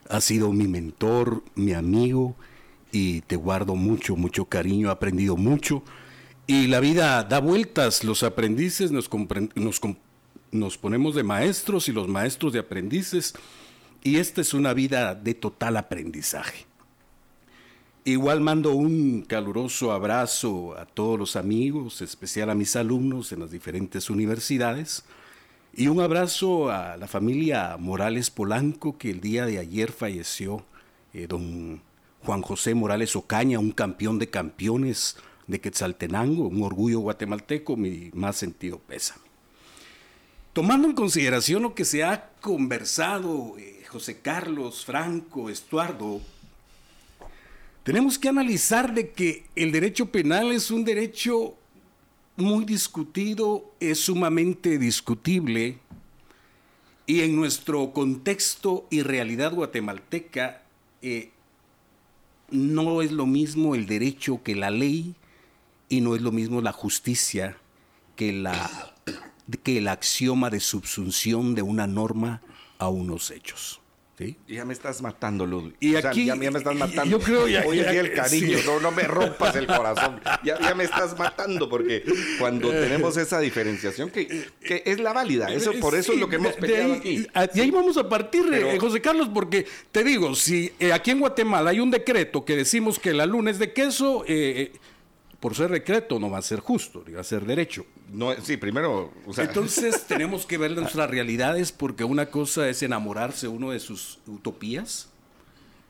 Ha sido mi mentor, mi amigo, y te guardo mucho, mucho cariño, he aprendido mucho. Y la vida da vueltas, los aprendices nos, nos, nos ponemos de maestros y los maestros de aprendices, y esta es una vida de total aprendizaje. Igual mando un caluroso abrazo a todos los amigos, especial a mis alumnos en las diferentes universidades, y un abrazo a la familia Morales Polanco, que el día de ayer falleció eh, don Juan José Morales Ocaña, un campeón de campeones de Quetzaltenango, un orgullo guatemalteco, mi más sentido pesa. Tomando en consideración lo que se ha conversado, eh, José Carlos, Franco, Estuardo, tenemos que analizar de que el derecho penal es un derecho muy discutido, es sumamente discutible y en nuestro contexto y realidad guatemalteca eh, no es lo mismo el derecho que la ley y no es lo mismo la justicia que, la, que el axioma de subsunción de una norma a unos hechos. Ya me estás matando, Ludwig. Y aquí, ya, me estás matando. Yo creo ya, Oye, el cariño, no, no, me rompas el corazón. Ya, ya, me estás matando porque cuando tenemos esa diferenciación que, que es la válida, eso por eso es lo que hemos peleado aquí. Y ahí vamos a partir, eh, José Carlos, porque te digo, si eh, aquí en Guatemala hay un decreto que decimos que la luna es de queso, eh, por ser decreto no va a ser justo, va a ser derecho. No, sí, primero. Entonces tenemos que ver nuestras realidades porque una cosa es enamorarse uno de sus utopías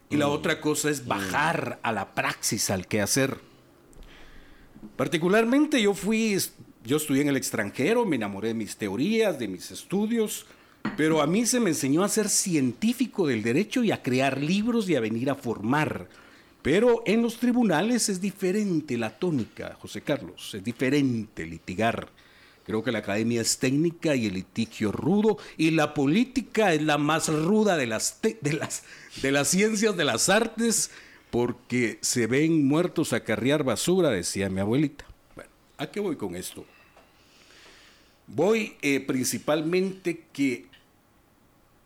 y la mm. otra cosa es bajar a la praxis, al que hacer. Particularmente yo fui, yo estudié en el extranjero, me enamoré de mis teorías, de mis estudios, pero a mí se me enseñó a ser científico del derecho y a crear libros y a venir a formar pero en los tribunales es diferente la tónica, José Carlos, es diferente litigar. Creo que la academia es técnica y el litigio rudo, y la política es la más ruda de las, de las, de las ciencias de las artes, porque se ven muertos a carrear basura, decía mi abuelita. Bueno, ¿a qué voy con esto? Voy eh, principalmente que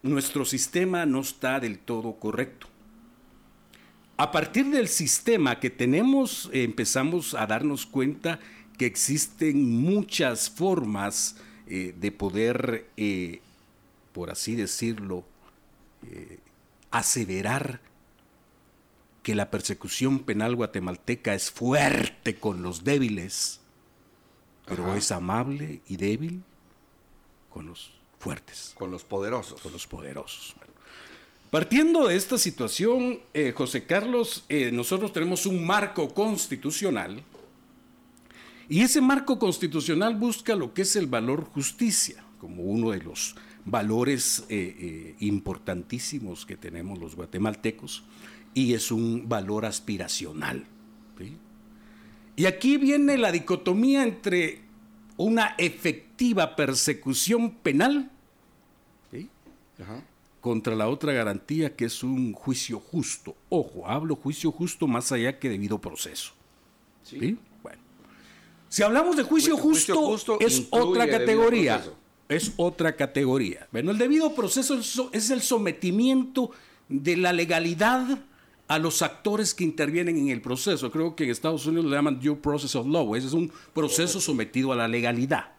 nuestro sistema no está del todo correcto. A partir del sistema que tenemos, empezamos a darnos cuenta que existen muchas formas eh, de poder, eh, por así decirlo, eh, aseverar que la persecución penal guatemalteca es fuerte con los débiles, pero es amable y débil con los fuertes. Con los poderosos. Con los poderosos. Partiendo de esta situación, eh, José Carlos, eh, nosotros tenemos un marco constitucional y ese marco constitucional busca lo que es el valor justicia como uno de los valores eh, importantísimos que tenemos los guatemaltecos y es un valor aspiracional. Y aquí viene la dicotomía entre una efectiva persecución penal. Ajá contra la otra garantía que es un juicio justo. Ojo, hablo juicio justo más allá que debido proceso. ¿Sí? Bueno. Si hablamos de juicio, justo, es otra categoría. Es otra categoría. Bueno, el debido proceso es el sometimiento de la legalidad a los actores que intervienen en el proceso. Creo que en Estados Unidos le llaman due process of law. Ese es un proceso sometido a la legalidad.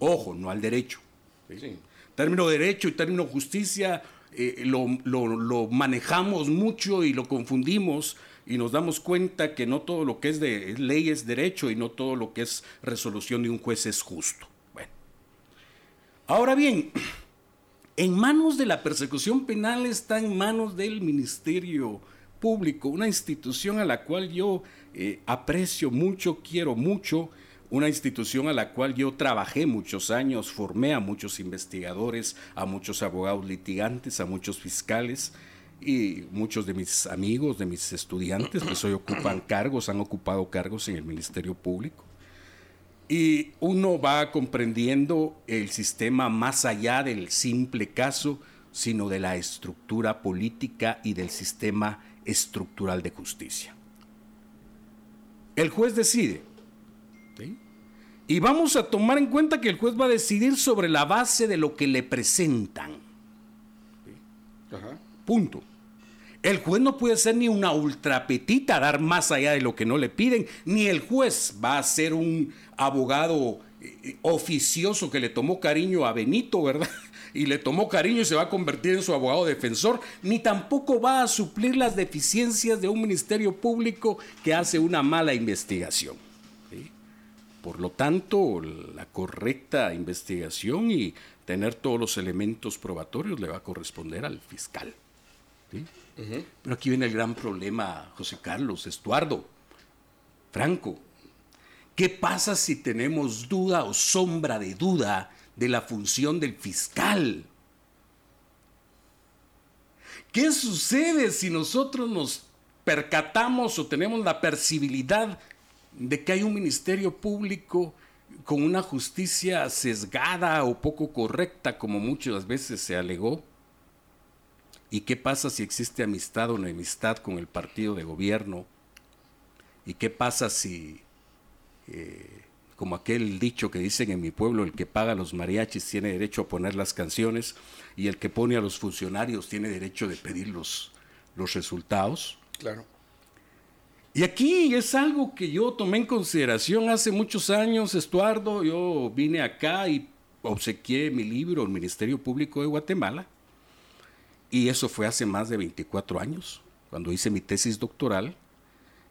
ojo, no al derecho. ¿sí? Término derecho y término justicia eh, lo, manejamos mucho y lo confundimos y nos damos cuenta que no todo lo que es de ley es derecho y no todo lo que es resolución de un juez es justo. Bueno. Ahora bien, en manos de la persecución penal está en manos del Ministerio Público, una institución a la cual yo eh, aprecio mucho, quiero mucho, una institución a la cual yo trabajé muchos años, formé a muchos investigadores, a muchos abogados litigantes, a muchos fiscales y muchos de mis amigos, de mis estudiantes, pues hoy ocupan cargos, han ocupado cargos en el Ministerio Público. Y uno va comprendiendo el sistema más allá del simple caso, sino de la estructura política y del sistema estructural de justicia. El juez decide. Y vamos a tomar en cuenta que el juez va a decidir sobre la base de lo que le presentan. Punto. El juez no puede ser ni una ultrapetita, dar más allá de lo que no le piden, ni el juez va a ser un abogado eh, oficioso que le tomó cariño a Benito, ¿verdad? Y le tomó cariño y se va a convertir en su abogado defensor, ni tampoco va a suplir las deficiencias de un ministerio público que hace una mala investigación. Por lo tanto, la correcta investigación y tener todos los elementos probatorios le va a corresponder al fiscal. Pero aquí viene el gran problema, José Carlos, Estuardo, Franco. ¿Qué pasa si tenemos duda o sombra de duda de la función del fiscal? ¿Qué sucede si nosotros nos percatamos o tenemos la percibilidad de que hay un ministerio público con una justicia sesgada o poco correcta, como muchas veces se alegó? ¿Y qué pasa si existe amistad o enemistad con el partido de gobierno? ¿Y qué pasa si, eh, como aquel dicho que dicen en mi pueblo, el que paga a los mariachis tiene derecho a poner las canciones y el que pone a los funcionarios tiene derecho de pedir los, los resultados? Claro. Y aquí es algo que yo tomé en consideración hace muchos años, Estuardo. Yo vine acá y obsequié mi libro, El Ministerio Público de Guatemala y eso fue hace más de 24 años, cuando hice mi tesis doctoral.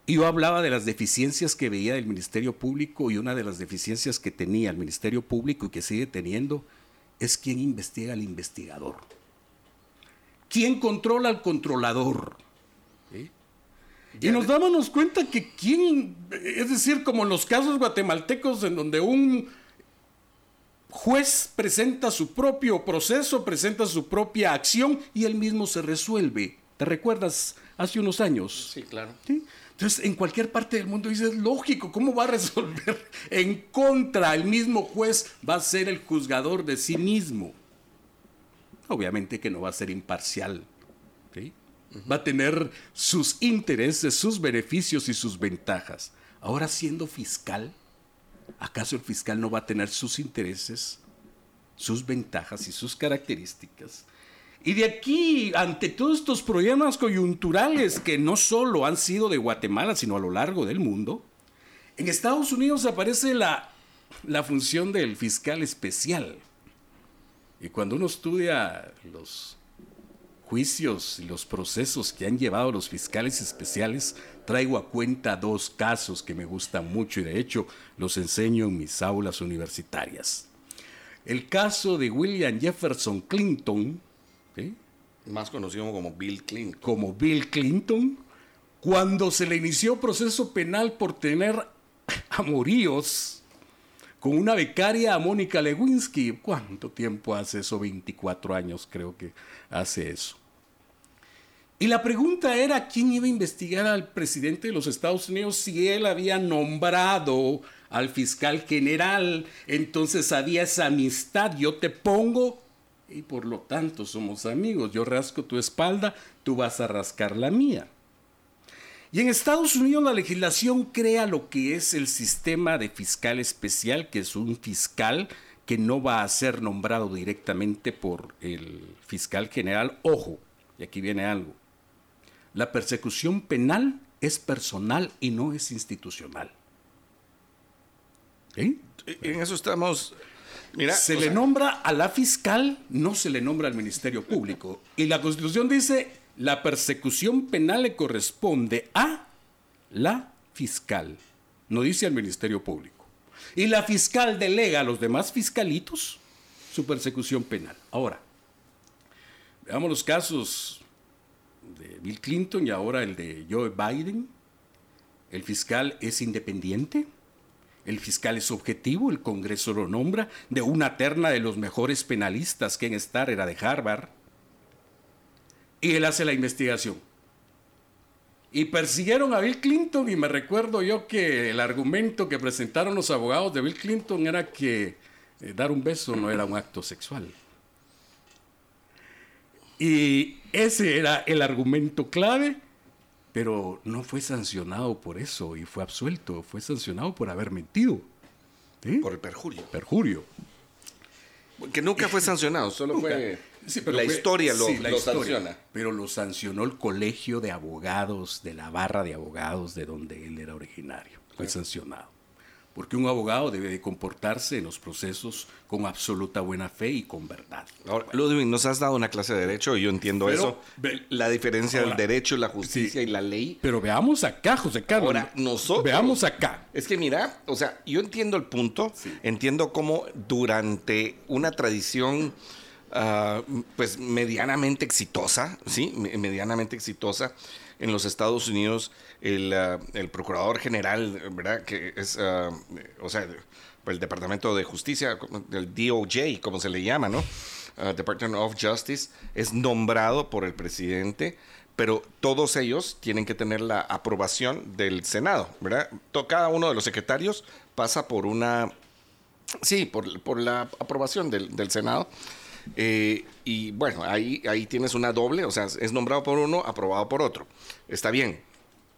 Y yo hablaba de las deficiencias que veía del Ministerio Público y una de las deficiencias que tenía el Ministerio Público y que sigue teniendo es quién investiga al investigador. ¿Quién controla al controlador? Y nos dábamos cuenta que quién, es decir, como en los casos guatemaltecos en donde un juez presenta su propio proceso, presenta su propia acción y él mismo se resuelve. ¿Te recuerdas hace unos años? Sí, claro. Entonces, en cualquier parte del mundo dices, lógico, ¿cómo va a resolver en contra? El mismo juez va a ser el juzgador de sí mismo. Obviamente que no va a ser imparcial. Va a tener sus intereses, sus beneficios y sus ventajas. Ahora siendo fiscal, ¿acaso el fiscal no va a tener sus intereses, sus ventajas y sus características? Y de aquí, ante todos estos problemas coyunturales que no solo han sido de Guatemala, sino a lo largo del mundo, en Estados Unidos aparece la, la función del fiscal especial. Y cuando uno estudia los juicios y los procesos que han llevado los fiscales especiales, traigo a cuenta dos casos que me gustan mucho y de hecho los enseño en mis aulas universitarias. El caso de William Jefferson Clinton, más conocido como Bill Clinton. Como Bill Clinton, cuando se le inició proceso penal por tener amoríos con una becaria, Mónica Lewinsky. ¿Cuánto tiempo hace eso? 24 años creo que hace eso. Y la pregunta era quién iba a investigar al presidente de los Estados Unidos si él había nombrado al fiscal general, entonces había esa amistad, yo te pongo y por lo tanto somos amigos, yo rasco tu espalda, tú vas a rascar la mía. Y en Estados Unidos la legislación crea lo que es el sistema de fiscal especial, que es un fiscal que no va a ser nombrado directamente por el fiscal general. Ojo, y aquí viene algo la persecución penal es personal y no es institucional. En eso estamos... Mira, se le nombra a la fiscal, no se le nombra al Ministerio Público. Y la Constitución dice, la persecución penal le corresponde a la fiscal, no dice al Ministerio Público. Y la fiscal delega a los demás fiscalitos su persecución penal. Ahora, veamos los casos de Bill Clinton y ahora el de Joe Biden. El fiscal es independiente, el fiscal es objetivo, el Congreso lo nombra de una terna de los mejores penalistas, que en estar era de Harvard, y él hace la investigación. Y persiguieron a Bill Clinton y me recuerdo yo que el argumento que presentaron los abogados de Bill Clinton era que eh, dar un beso no era un acto sexual. Y ese era el argumento clave, pero no fue sancionado por eso y fue absuelto, fue sancionado por haber mentido. ¿Sí? Por el perjurio. Perjurio. Que nunca fue sancionado, solo Nunca. fue. Sí, pero la fue- historia lo, sí, la lo historia. sanciona. Pero lo sancionó el colegio de abogados, de la barra de abogados de donde él era originario. Fue sancionado. Porque un abogado debe de comportarse en los procesos con absoluta buena fe y con verdad. Ahora, Ludwig, nos has dado una clase de derecho y yo entiendo Pero, eso. ve- la diferencia ahora, del derecho, la justicia sí. y la ley. Pero veamos acá, José Carlos. Ahora, nosotros- Veamos acá. Es que mira, o sea, yo entiendo el punto, entiendo cómo durante una tradición ah, pues medianamente exitosa, ¿sí? Me- Medianamente exitosa en los Estados Unidos, el, ah, el procurador general, ¿verdad? Que es, ah, o sea, el Departamento de Justicia, del DOJ, como se le llama, ¿no? Department of Justice, es nombrado por el presidente pero todos ellos tienen que tener la aprobación del Senado, ¿verdad? Cada uno de los secretarios pasa por una, sí, por, por la aprobación del, del Senado. Eh, y bueno, ahí, ahí tienes una doble, o sea, es nombrado por uno, aprobado por otro. Está bien,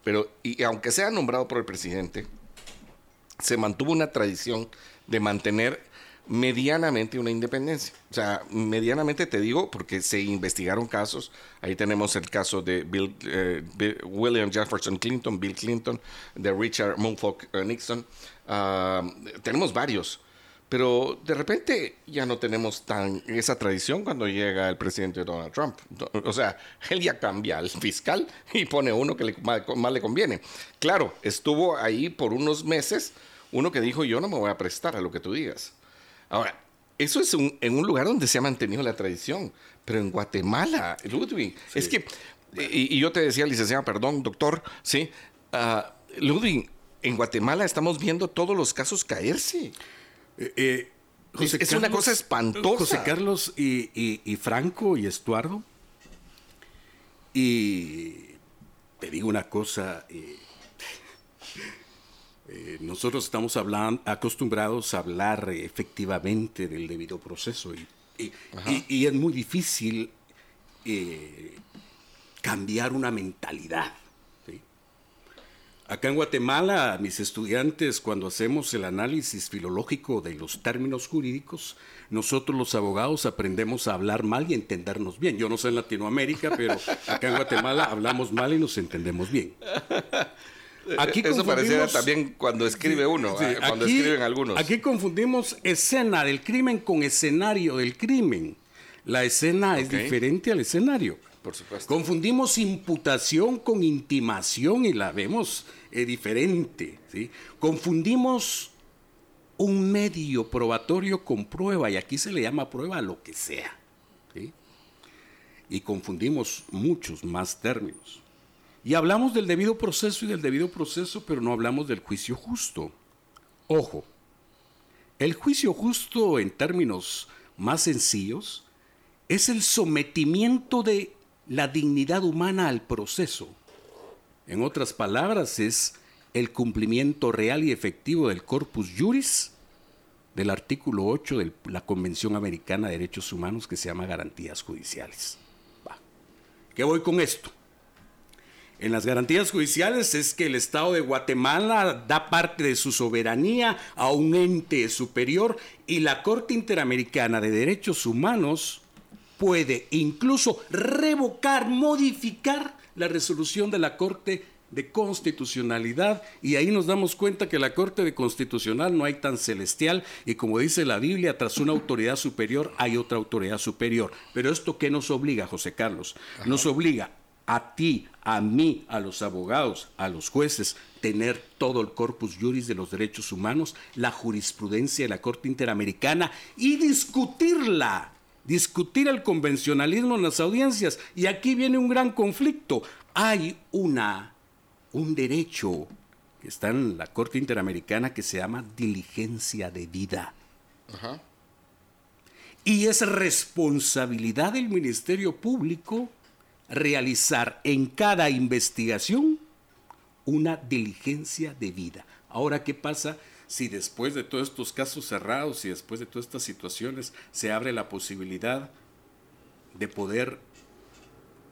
pero y aunque sea nombrado por el presidente, se mantuvo una tradición de mantener medianamente una independencia. O sea, medianamente te digo porque se investigaron casos. Ahí tenemos el caso de Bill, eh, William Jefferson Clinton, Bill Clinton, de Richard eh, Nixon. Ah, tenemos varios. Pero de repente ya no tenemos tan esa tradición cuando llega el presidente Donald Trump. O sea, él ya cambia al fiscal y pone uno que le, más, más le conviene. Claro, estuvo ahí por unos meses uno que dijo, yo no me voy a prestar a lo que tú digas. Ahora, eso es un- en un lugar donde se ha mantenido la tradición, pero en Guatemala, Ludwig, es que, y, y yo te decía, licenciado, perdón, doctor, sí, ah, Ludwig, en Guatemala estamos viendo todos los casos caerse. Eh, eh, Es- es una cosa espantosa. José Carlos y, y- y Franco y Estuardo. Y te digo una cosa. eh, nosotros estamos acostumbrados a hablar efectivamente del debido proceso y, y- y- y es muy difícil eh, cambiar una mentalidad. Acá en Guatemala, mis estudiantes, cuando hacemos el análisis filológico de los términos jurídicos, nosotros los abogados aprendemos a hablar mal y entendernos bien. Yo no sé en Latinoamérica, pero acá en Guatemala hablamos mal y nos entendemos bien. Aquí Eso pareciera confundimos- también cuando escribe uno, Sí, ah, cuando aquí- escriben algunos. Aquí confundimos escena del crimen con escenario del crimen. La escena es diferente al escenario. Por supuesto. Confundimos imputación con intimación y la vemos eh, diferente. ¿sí? Confundimos un medio probatorio con prueba y aquí se le llama prueba lo que sea. ¿sí? Y confundimos muchos más términos. Y hablamos del debido proceso y del debido proceso, pero no hablamos del juicio justo. Ojo, el juicio justo en términos más sencillos es el sometimiento de la dignidad humana al proceso. En otras palabras, es el cumplimiento real y efectivo del corpus juris del artículo 8 de la Convención Americana de Derechos Humanos que se llama garantías judiciales. ¿Qué voy con esto? En las garantías judiciales es que el Estado de Guatemala da parte de su soberanía a un ente superior y la Corte Interamericana de Derechos Humanos puede incluso revocar, modificar la resolución de la Corte de Constitucionalidad y ahí nos damos cuenta que la Corte de Constitucional no hay tan celestial y como dice la Biblia, tras una autoridad superior hay otra autoridad superior. Pero esto qué nos obliga, José Carlos? Nos obliga a ti, a mí, a los abogados, a los jueces, tener todo el corpus juris de los derechos humanos, la jurisprudencia de la Corte Interamericana y discutirla, discutir el convencionalismo en las audiencias. Y aquí viene un gran conflicto. Hay una, un derecho que está en la Corte Interamericana que se llama diligencia de vida. Y es responsabilidad del Ministerio Público realizar en cada investigación una diligencia de vida. Ahora, ¿qué pasa si después de todos estos casos cerrados y después de todas estas situaciones se abre la posibilidad de poder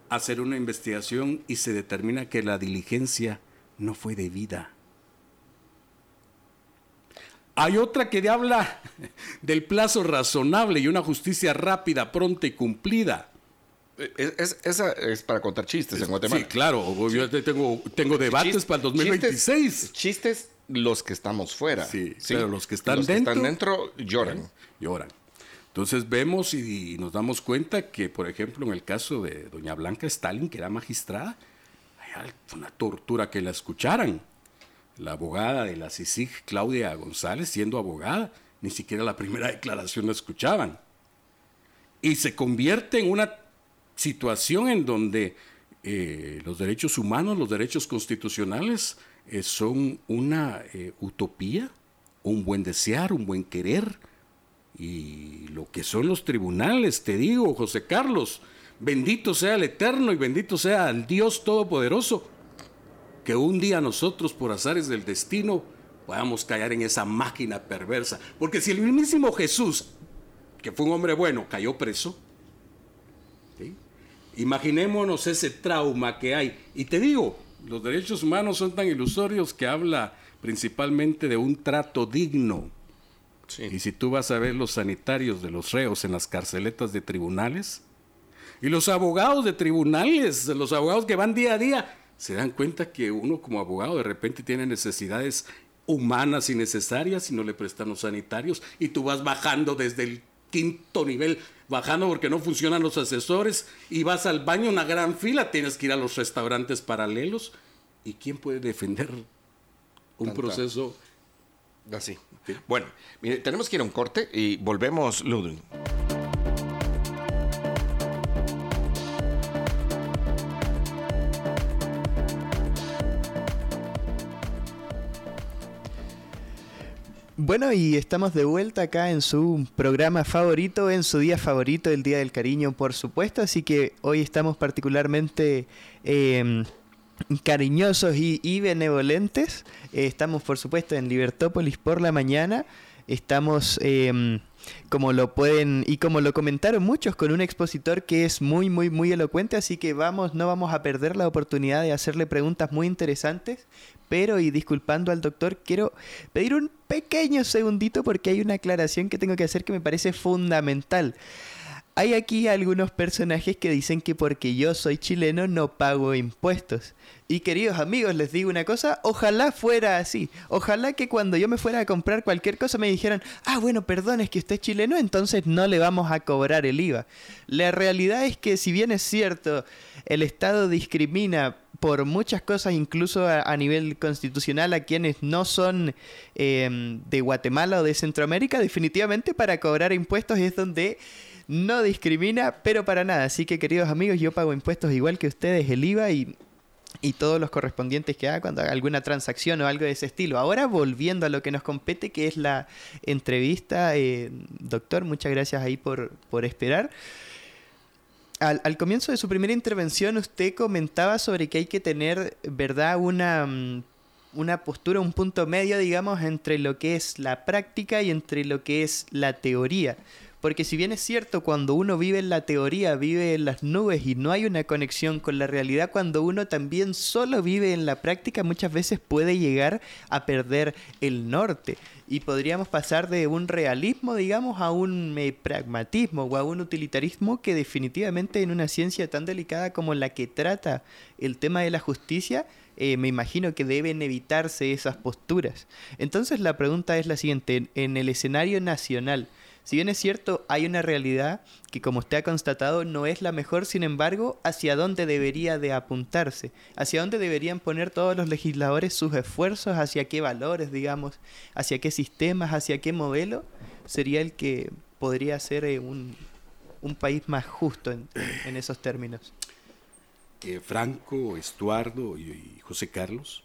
hacer una investigación y se determina que la diligencia no fue debida. Hay otra que habla del plazo razonable y una justicia rápida, pronta y cumplida. Es, esa es para contar chistes en Guatemala. Sí, claro. Yo tengo, tengo debates para el 2026. Chistes, chistes, los que estamos fuera. Sí, pero los que están dentro. están dentro lloran. Lloran. Entonces vemos y, nos damos cuenta que, por ejemplo, en el caso de doña Blanca Stalin, que era magistrada, hay una tortura que la escucharan. La abogada de la CICIG, Claudia González, siendo abogada, ni siquiera la primera declaración la escuchaban. Y se convierte en una situación en donde eh, los derechos humanos, los derechos constitucionales eh, son una eh, utopía, un buen desear, un buen querer, y lo que son los tribunales, te digo, José Carlos, bendito sea el Eterno y bendito sea el Dios Todopoderoso, que un día nosotros por azares del destino podamos caer en esa máquina perversa. Porque si el mismísimo Jesús, que fue un hombre bueno, cayó preso, imaginémonos ese trauma que hay. Y te digo, los derechos humanos son tan ilusorios que habla principalmente de un trato digno. Y si tú vas a ver los sanitarios de los reos en las carceletas de tribunales, y los abogados de tribunales, los abogados que van día a día, se dan cuenta que uno como abogado de repente tiene necesidades humanas y necesarias y no le prestan los sanitarios, y tú vas bajando desde el quinto nivel, bajando porque no funcionan los asesores, y vas al baño, una gran fila, tienes que ir a los restaurantes paralelos. ¿Y quién puede defender un proceso Así. Bueno, mire, tenemos que ir a un corte y volvemos, Ludwig. Bueno, y estamos de vuelta acá en su programa favorito, en su día favorito, el Día del Cariño, por supuesto. Así que hoy estamos particularmente eh, cariñosos y, benevolentes. Eh, estamos, por supuesto, en Libertópolis por la mañana. Estamos, em, como lo pueden y como lo comentaron muchos, con un expositor que es muy, muy, muy elocuente. Así que vamos, no vamos a perder la oportunidad de hacerle preguntas muy interesantes. Pero, y disculpando al doctor, quiero pedir un pequeño segundito porque hay una aclaración que tengo que hacer que me parece fundamental. Hay aquí algunos personajes que dicen que porque yo soy chileno no pago impuestos. Y queridos amigos, les digo una cosa, ojalá fuera así. Ojalá que cuando yo me fuera a comprar cualquier cosa me dijeran, ah, bueno, perdón, es que usted es chileno, entonces no le vamos a cobrar el IVA. La realidad es que si bien es cierto, el Estado discrimina por muchas cosas, incluso a, nivel constitucional, a quienes no son em, de Guatemala o de Centroamérica, definitivamente para cobrar impuestos es donde no discrimina, pero para nada. Así que queridos amigos, yo pago impuestos igual que ustedes, el IVA y, y todos los correspondientes que haga cuando haga alguna transacción o algo de ese estilo. Ahora volviendo a lo que nos compete, que es la entrevista, eh, doctor, muchas gracias ahí por, por esperar. Al, al, comienzo de su primera intervención usted comentaba sobre que hay que tener, ¿verdad?, una, mm, una postura, un punto medio, digamos, entre lo que es la práctica y entre lo que es la teoría. Porque si bien es cierto, cuando uno vive en la teoría, vive en las nubes y no hay una conexión con la realidad, cuando uno también solo vive en la práctica, muchas veces puede llegar a perder el norte. Y podríamos pasar de un realismo, digamos, a un eh, pragmatismo o a un utilitarismo que definitivamente en una ciencia tan delicada como la que trata el tema de la justicia, eh, me imagino que deben evitarse esas posturas. Entonces la pregunta es la siguiente, en el escenario nacional, si bien es cierto, hay una realidad que como usted ha constatado no es la mejor, sin embargo, hacia dónde debería de apuntarse, hacia dónde deberían poner todos los legisladores sus esfuerzos, hacia qué valores, digamos, hacia qué sistemas, hacia qué modelo sería el que podría ser eh, un, país más justo en, esos términos. Eh, Franco, Estuardo y José Carlos,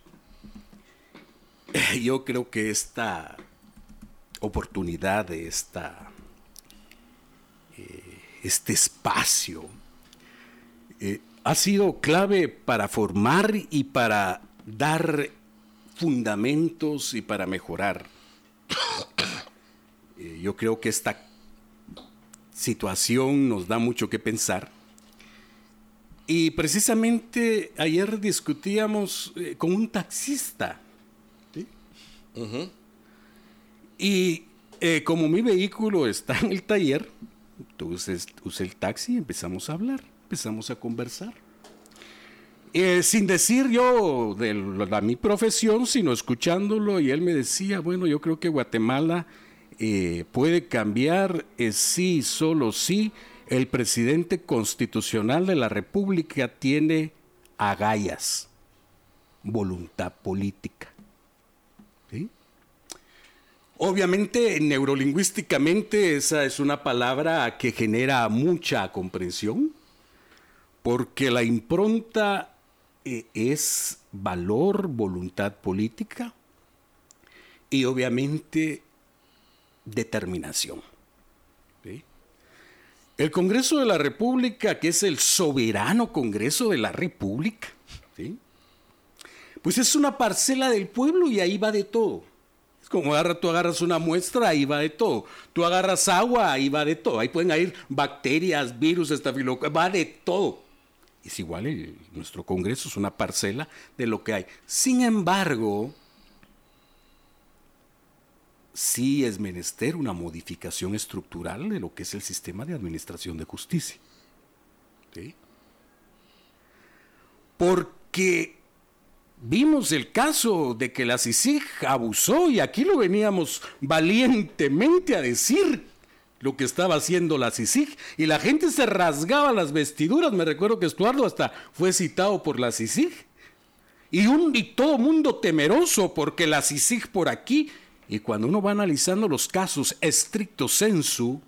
yo creo que esta oportunidad de esta, eh, este espacio eh, ha sido clave para formar y para dar fundamentos y para mejorar. Eh, yo creo que esta situación nos da mucho que pensar Y precisamente ayer discutíamos eh, con un taxista. Y eh, como mi vehículo está en el taller, entonces usé el taxi y empezamos a hablar, empezamos a conversar. Eh, sin decir yo de, mi profesión, sino escuchándolo, y él me decía, bueno, yo creo que Guatemala puede cambiar, sí, solo sí, el presidente constitucional de la República tiene agallas, voluntad política. Obviamente, neurolingüísticamente, esa es una palabra que genera mucha comprensión, porque la impronta eh, es valor, voluntad política y obviamente determinación. El Congreso de la República, que es el soberano Congreso de la República, pues es una parcela del pueblo y ahí va de todo. Como agarra, tú agarras una muestra, ahí va de todo. Tú agarras agua, ahí va de todo. Ahí pueden ir bacterias, virus, estafilococcus, va de todo. Es igual, nuestro Congreso es una parcela de lo que hay. Sin embargo, sí es menester una modificación estructural de lo que es el sistema de administración de justicia. Porque vimos el caso de que la CICIG abusó y aquí lo veníamos valientemente a decir lo que estaba haciendo la CICIG y la gente se rasgaba las vestiduras. Me recuerdo que Estuardo hasta fue citado por la CICIG. Y, un, y todo mundo temeroso porque la CICIG por aquí y cuando uno va analizando los casos estricto sensu,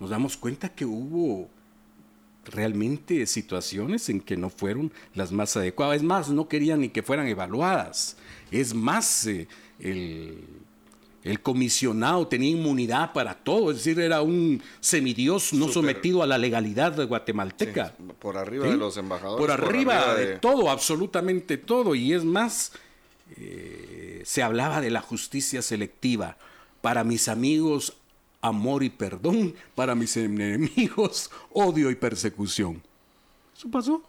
nos damos cuenta que hubo realmente situaciones en que no fueron las más adecuadas. Es más, no querían ni que fueran evaluadas. Es más, eh, el, comisionado tenía inmunidad para todo, es decir, era un semidios no sometido a la legalidad guatemalteca. por arriba de los embajadores. Por arriba, de... todo, absolutamente todo. Y es más, eh, se hablaba de la justicia selectiva. Para mis amigos, amor y perdón. Para mis enemigos, odio y persecución. Eso pasó.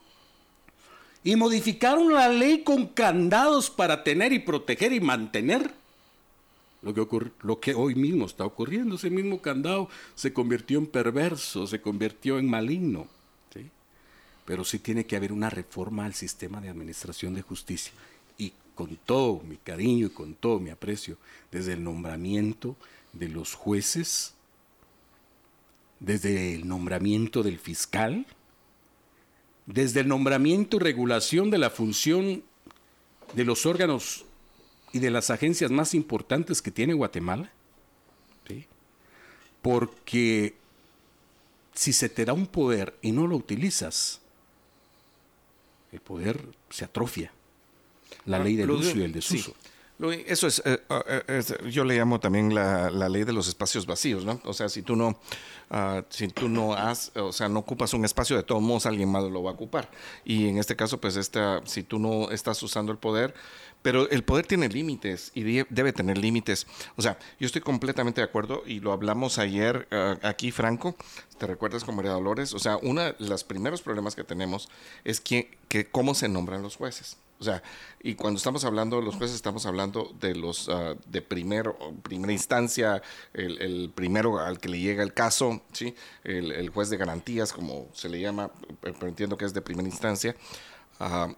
Y modificaron la ley con candados para tener y proteger y mantener lo que, lo que hoy mismo está ocurriendo. Ese mismo candado se convirtió en perverso, se convirtió en maligno. Pero sí tiene que haber una reforma al sistema de administración de justicia con todo mi cariño y con todo mi aprecio, desde el nombramiento de los jueces, desde el nombramiento del fiscal, desde el nombramiento y regulación de la función de los órganos y de las agencias más importantes que tiene Guatemala. Porque si se te da un poder y no lo utilizas, el poder se atrofia la ah, ley del uso y el desuso. Eso eh, eh, es, yo le llamo también la, ley de los espacios vacíos, ¿no? O sea, si tú no, ah, si tú no has, o sea, no ocupas un espacio, de todos modos alguien más lo va a ocupar. Y en este caso, pues, esta, si tú no estás usando el poder, pero el poder tiene límites y debe tener límites. O sea, yo estoy completamente de acuerdo y lo hablamos ayer ah, aquí, Franco. ¿Te recuerdas con María Dolores? O sea, uno de los primeros problemas que tenemos es que, que cómo se nombran los jueces. O sea, y cuando estamos hablando de los jueces, estamos hablando de los uh, de primero, primera instancia, el, primero al que le llega el caso, ¿sí? El, juez de garantías, como se le llama, pero entiendo que es de primera instancia. Uh,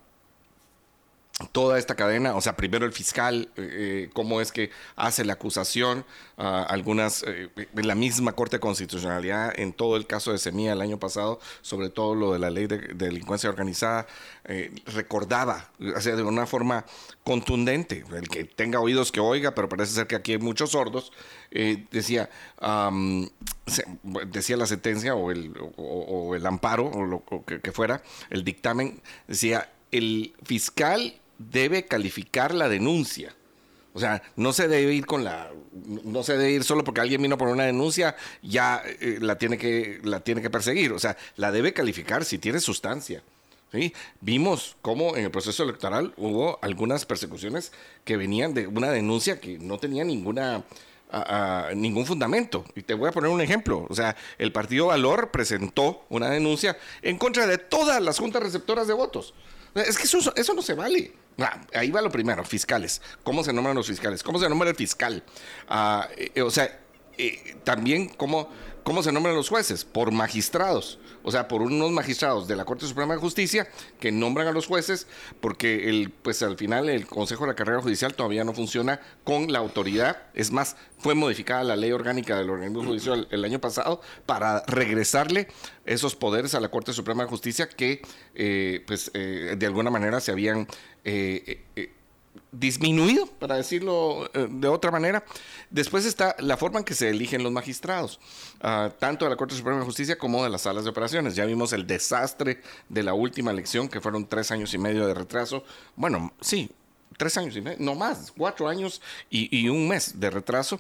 toda esta cadena, o sea, primero el fiscal, eh, eh, cómo es que hace la acusación, ah, algunas, eh, la misma Corte de Constitucionalidad en todo el caso de Semilla el año pasado, sobre todo lo de la ley de, delincuencia organizada, recordaba, o sea, de una forma contundente, el que tenga oídos que oiga, pero parece ser que aquí hay muchos sordos, decía, decía la sentencia o el, o, el amparo, o lo que, que fuera, el dictamen, decía, el fiscal debe calificar la denuncia. O sea, no se debe ir con la, no se debe ir solo porque alguien vino por una denuncia, ya eh, la tiene que, la tiene que perseguir. O sea, la debe calificar si tiene sustancia. ¿sí? Vimos cómo en el proceso electoral hubo algunas persecuciones que venían de una denuncia que no tenía ninguna, ningún fundamento. Y te voy a poner un ejemplo. O sea, el partido Valor presentó una denuncia en contra de todas las juntas receptoras de votos. Es que eso, eso no se vale. Ah, ahí va lo primero, fiscales. ¿Cómo se nombran los fiscales? ¿Cómo se nombra el fiscal? Ah, eh, o sea, eh, también cómo ¿Cómo se nombran los jueces? Por magistrados, o sea, por unos magistrados de la Corte Suprema de Justicia que nombran a los jueces porque el, pues al final el Consejo de la Carrera Judicial todavía no funciona con la autoridad. Es más, fue modificada la ley orgánica del organismo judicial el año pasado para regresarle esos poderes a la Corte Suprema de Justicia que eh, pues eh, de alguna manera se habían eh, disminuido, para decirlo eh, de otra manera. Después está la forma en que se eligen los magistrados, ah, tanto de la Corte Suprema de Justicia como de las salas de operaciones. Ya vimos el desastre de la última elección, que fueron tres años y medio de retraso. Bueno, sí, tres años y medio, no más, cuatro años y, un mes de retraso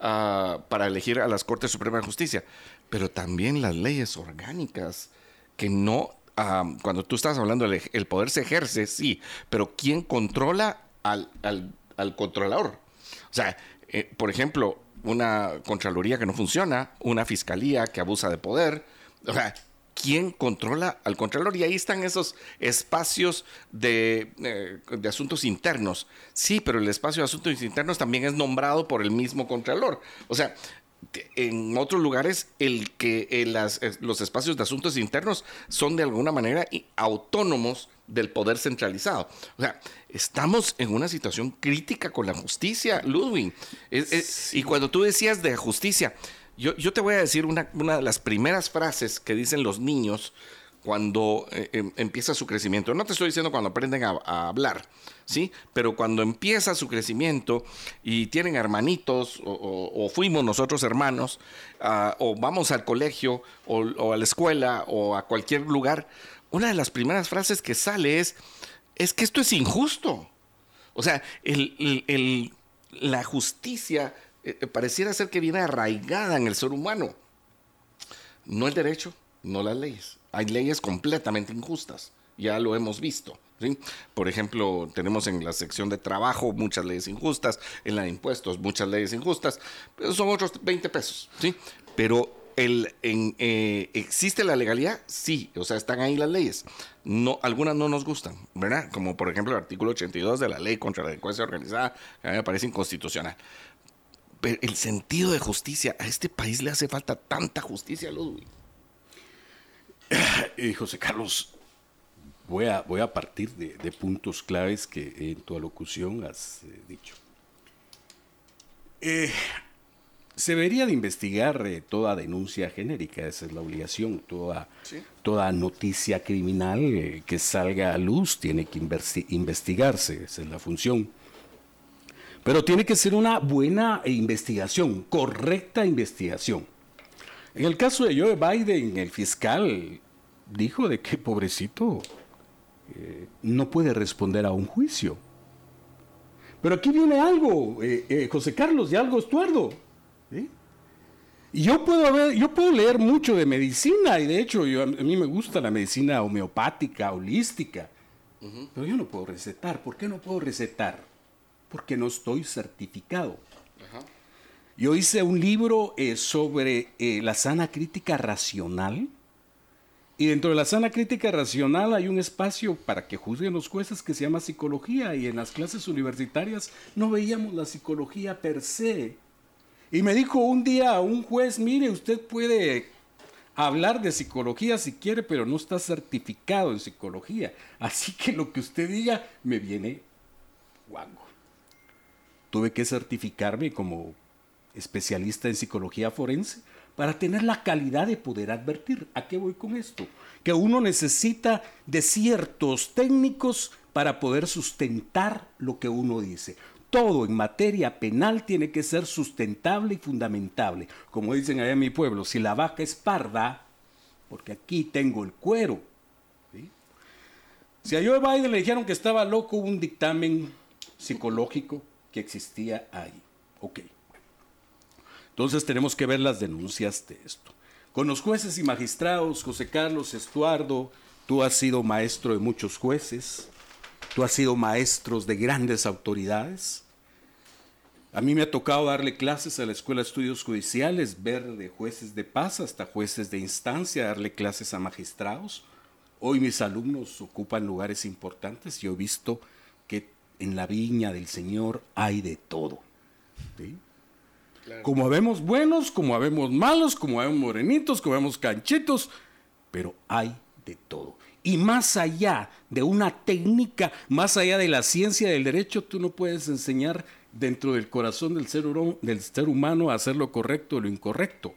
ah, para elegir a las Cortes Suprema de Justicia. Pero también las leyes orgánicas que no ah, cuando tú estás hablando del el poder se ejerce, sí, pero ¿quién controla al, controlador. O sea, eh, por ejemplo, una Contraloría que no funciona, una Fiscalía que abusa de poder. O sea, ¿quién controla al Contralor? Y ahí están esos espacios de, eh, asuntos internos. Sí, pero el espacio de asuntos internos también es nombrado por el mismo Contralor. O sea, en otros lugares el que eh, los espacios de asuntos internos son de alguna manera autónomos del poder centralizado. O sea, estamos en una situación crítica con la justicia, Ludwig. Y cuando tú decías de justicia, yo, te voy a decir una, de las primeras frases que dicen los niños cuando eh, em, empieza su crecimiento. No te estoy diciendo cuando aprenden a, hablar, ¿sí? Pero cuando empieza su crecimiento y tienen hermanitos, o, fuimos nosotros hermanos, ah, o vamos al colegio, o, a la escuela, o a cualquier lugar, una de las primeras frases que sale es, es que esto es injusto. O sea, la justicia eh, eh, pareciera ser que viene arraigada en el ser humano. No el derecho, no las leyes. Hay leyes completamente injustas, ya lo hemos visto. Por ejemplo, tenemos en la sección de trabajo muchas leyes injustas, en la de impuestos muchas leyes injustas, pero son otros 20 pesos. ¿sí? Pero eh, ¿Existe la legalidad? Sí, o sea, están ahí las leyes. No, algunas no nos gustan, ¿verdad? Como por ejemplo el artículo 82 de la ley contra la delincuencia organizada, que a mí me parece inconstitucional. Pero el sentido de justicia, a este país le hace falta tanta justicia, Ludwig. Y José Carlos, voy a, voy a partir de, puntos claves que en tu alocución has eh, dicho. Eh, se debería de investigar eh, toda denuncia genérica, esa es la obligación, toda, toda noticia criminal eh, que salga a luz tiene que investigarse, esa es la función. Pero tiene que ser una buena investigación, correcta investigación. En el caso de Joe Biden, el fiscal dijo de que pobrecito eh, no puede responder a un juicio. Pero aquí viene algo, José Carlos, y algo Estuardo y yo puedo, ver, yo puedo leer mucho de medicina y de hecho yo, a mí me gusta la medicina homeopática, holística, pero yo no puedo recetar. ¿Por qué no puedo recetar? Porque no estoy certificado. Yo hice un libro eh, sobre eh, la sana crítica racional y dentro de la sana crítica racional hay un espacio para que juzguen los jueces que se llama psicología y en las clases universitarias no veíamos la psicología per se y me dijo un día un juez, mire, usted puede hablar de psicología si quiere, pero no está certificado en psicología. Así que lo que usted diga me viene guango. Tuve que certificarme como especialista en psicología forense para tener la calidad de poder advertir. ¿A qué voy con esto? Que uno necesita de ciertos técnicos para poder sustentar lo que uno dice todo en materia penal tiene que ser sustentable y fundamentable. Como dicen allá en mi pueblo, si la vaca es parda, porque aquí tengo el cuero. Si a Joe Biden le dijeron que estaba loco, un dictamen psicológico que existía ahí. Ok. Entonces tenemos que ver las denuncias de esto. Con los jueces y magistrados, José Carlos Estuardo, tú has sido maestro de muchos jueces, Tú has sido maestros de grandes autoridades. A mí me ha tocado darle clases a la Escuela de Estudios Judiciales, ver de jueces de paz hasta jueces de instancia, darle clases a magistrados. Hoy mis alumnos ocupan lugares importantes y he visto que en la viña del Señor hay de todo. Como habemos buenos, como habemos malos, como habemos morenitos, como habemos canchitos, pero hay de todo. Y más allá de una técnica, más allá de la ciencia del derecho, tú no puedes enseñar dentro del corazón del ser, del ser humano a hacer lo correcto o lo incorrecto.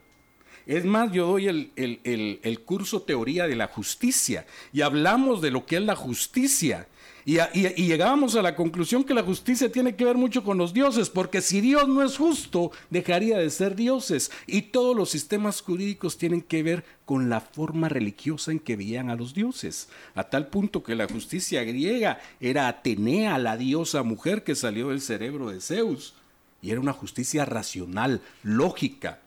Es más, yo doy el, el, curso Teoría de la Justicia y hablamos de lo que es la justicia y, llegábamos a la conclusión que la justicia tiene que ver mucho con los dioses, porque si Dios no es justo, dejaría de ser dioses. Y todos los sistemas jurídicos tienen que ver con la forma religiosa en que veían a los dioses. A tal punto que la justicia griega era Atenea, la diosa mujer que salió del cerebro de Zeus. Y era una justicia racional, lógica.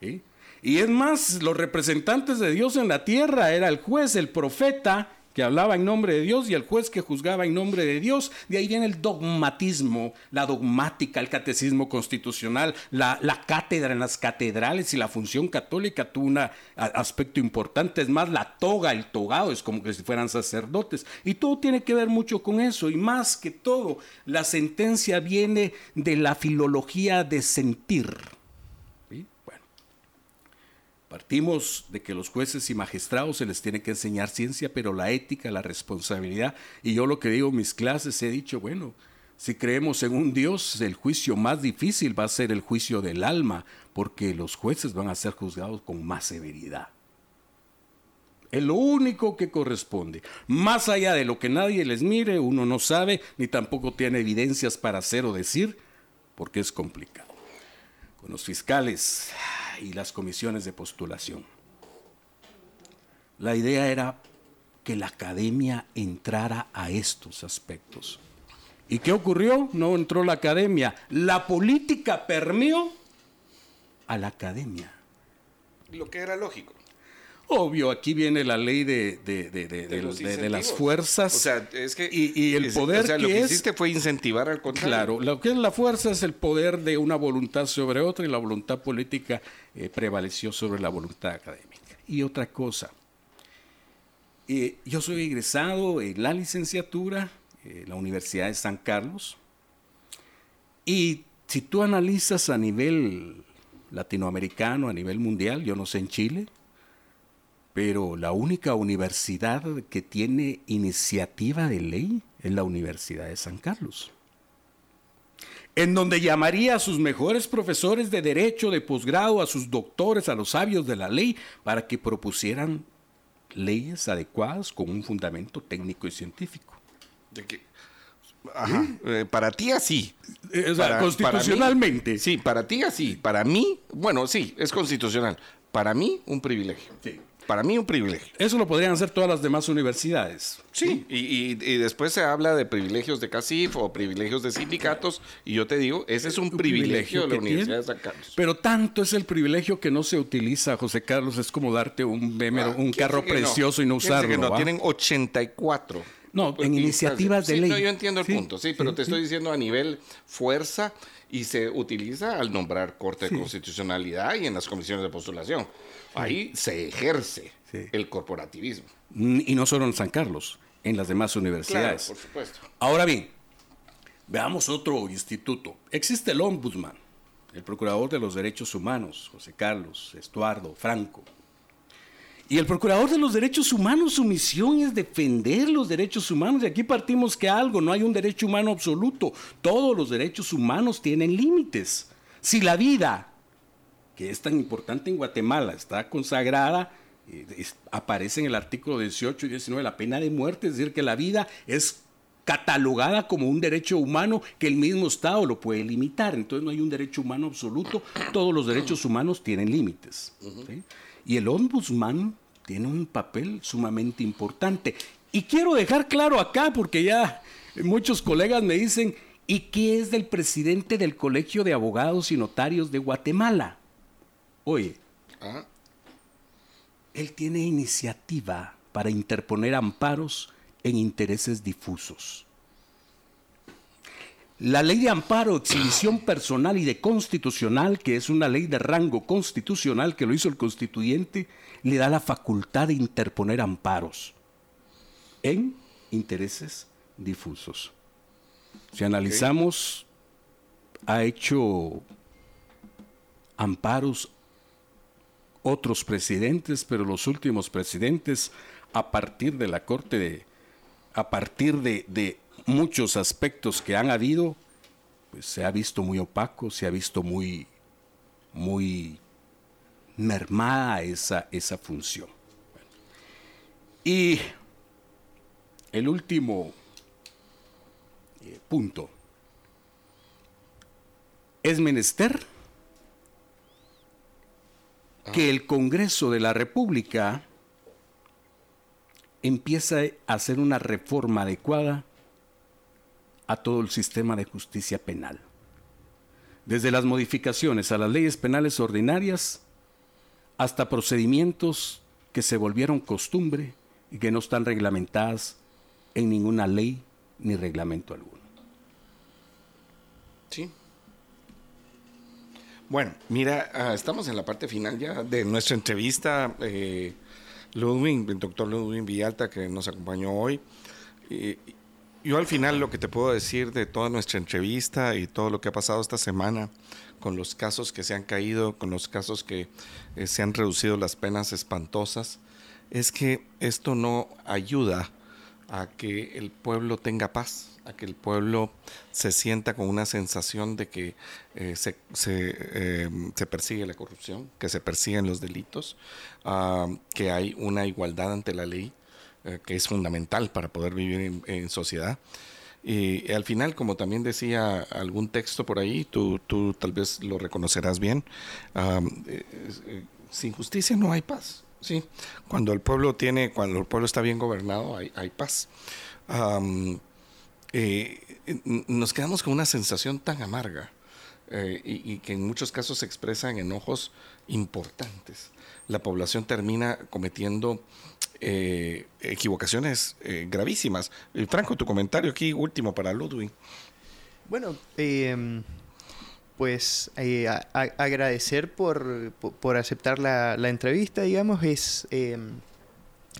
Y es más, los representantes de Dios en la tierra era el juez, el profeta que hablaba en nombre de Dios y el juez que juzgaba en nombre de Dios. De ahí viene el dogmatismo, la dogmática, el catecismo constitucional, la, cátedra en las catedrales y la función católica tuvo un aspecto importante. Es más, la toga, el togado, es como que si fueran sacerdotes. Y todo tiene que ver mucho con eso. Y más que todo, la sentencia viene de la filología de sentir Partimos de que los jueces y magistrados se les tiene que enseñar ciencia, pero la ética, la responsabilidad. Y yo lo que digo en mis clases he dicho, bueno, si creemos en un Dios, el juicio más difícil va a ser el juicio del alma, porque los jueces van a ser juzgados con más severidad. Es lo único que corresponde. Más allá de lo que nadie les mire, uno no sabe, ni tampoco tiene evidencias para hacer o decir, porque es complicado. Con los fiscales y las comisiones de postulación. La idea era que la academia entrara a estos aspectos. ¿Y qué ocurrió? No entró la academia. La política permeó a la academia. Lo que era lógico. Obvio, aquí viene la ley de, de, las fuerzas. O sea, es que. Y, el poder. O sea, lo que, hiciste fue incentivar al contrario. Claro, lo que es la fuerza es el poder de una voluntad sobre otra y la voluntad política eh, prevaleció sobre la voluntad académica. Y otra cosa. Eh, yo soy egresado en la licenciatura en la Universidad de San Carlos. Y si tú analizas a nivel latinoamericano, a nivel mundial, yo no sé en Chile, pero la única universidad que tiene iniciativa de ley es la Universidad de San Carlos, en donde llamaría a sus mejores profesores de derecho, de posgrado, a sus doctores, a los sabios de la ley, para que propusieran leyes adecuadas con un fundamento técnico y científico. ¿De Ajá. Eh, para ti así. Eh, constitucionalmente. sí, para ti así. Para mí, bueno, sí, es constitucional. Para mí, un privilegio. Sí. Para mí un privilegio. Eso lo podrían hacer todas las demás universidades. Sí, y, después se habla de privilegios de CACIF o privilegios de sindicatos, y yo te digo, ese es un, privilegio, de la Universidad de San Carlos. Pero tanto es el privilegio que no se utiliza, José Carlos, es como darte un, ah, un carro precioso y no usarlo. Que no, tienen 84. No, en iniciativas de ley. yo entiendo el punto, sí, pero te estoy diciendo a nivel fuerza y se utiliza al nombrar Corte de Constitucionalidad y en las comisiones de postulación. Ahí se ejerce el corporativismo. Y no solo en San Carlos, en las demás universidades. por supuesto. Ahora bien, veamos otro instituto. Existe el ombudsman, el procurador de los derechos humanos, José Carlos, Estuardo, Franco. Y el procurador de los derechos humanos, su misión es defender los derechos humanos. Y aquí partimos que algo, no hay un derecho humano absoluto. Todos los derechos humanos tienen límites. Si la vida que es tan importante en Guatemala, está consagrada, eh, aparece en el artículo 18 y 19 la pena de muerte, es decir, que la vida es catalogada como un derecho humano que el mismo Estado lo puede limitar. Entonces no hay un derecho humano absoluto, todos los derechos humanos tienen límites. Y el ombudsman tiene un papel sumamente importante. Y quiero dejar claro acá, porque ya muchos colegas me dicen, ¿y qué es del presidente del Colegio de Abogados y Notarios de Guatemala? Oye, él tiene iniciativa para interponer amparos en intereses difusos. La ley de amparo, exhibición personal y de constitucional, que es una ley de rango constitucional que lo hizo el constituyente, le da la facultad de interponer amparos en intereses difusos. Si analizamos, ha hecho amparos otros presidentes, pero los últimos presidentes, a partir de la Corte a partir de, de muchos aspectos que han habido, pues se ha visto muy opaco, se ha visto muy, muy mermada esa, esa función. Y el último eh, punto es menester que el Congreso de la República empiece a hacer una reforma adecuada a todo el sistema de justicia penal. Desde las modificaciones a las leyes penales ordinarias hasta procedimientos que se volvieron costumbre y que no están reglamentadas en ninguna ley ni reglamento alguno. Sí. Bueno, mira, ah, estamos en la parte final ya de nuestra entrevista. Eh, Ludwig, el doctor Ludwig Villalta, que nos acompañó hoy. Yo al final lo que te puedo decir de toda nuestra entrevista y todo lo que ha pasado esta semana con los casos que se han caído, con los casos que eh, se han reducido las penas espantosas, es que esto no ayuda a que el pueblo tenga paz, a que el pueblo se sienta con una sensación de que eh, se, eh, se, persigue la corrupción, que se persiguen los delitos, ah, que hay una igualdad ante la ley eh, que es fundamental para poder vivir en, sociedad. Y al final, como también decía algún texto por ahí, tú, tú tal vez lo reconocerás bien, eh, sin justicia no hay paz. Sí, cuando el pueblo tiene, cuando el pueblo está bien gobernado, hay, hay paz. Nos quedamos con una sensación tan amarga y, y, que en muchos casos se expresa en enojos importantes. La población termina cometiendo eh, equivocaciones eh, gravísimas. Eh, Franco, tu comentario aquí último para Ludwig. Bueno, pues agradecer por, por, aceptar la, entrevista, digamos, es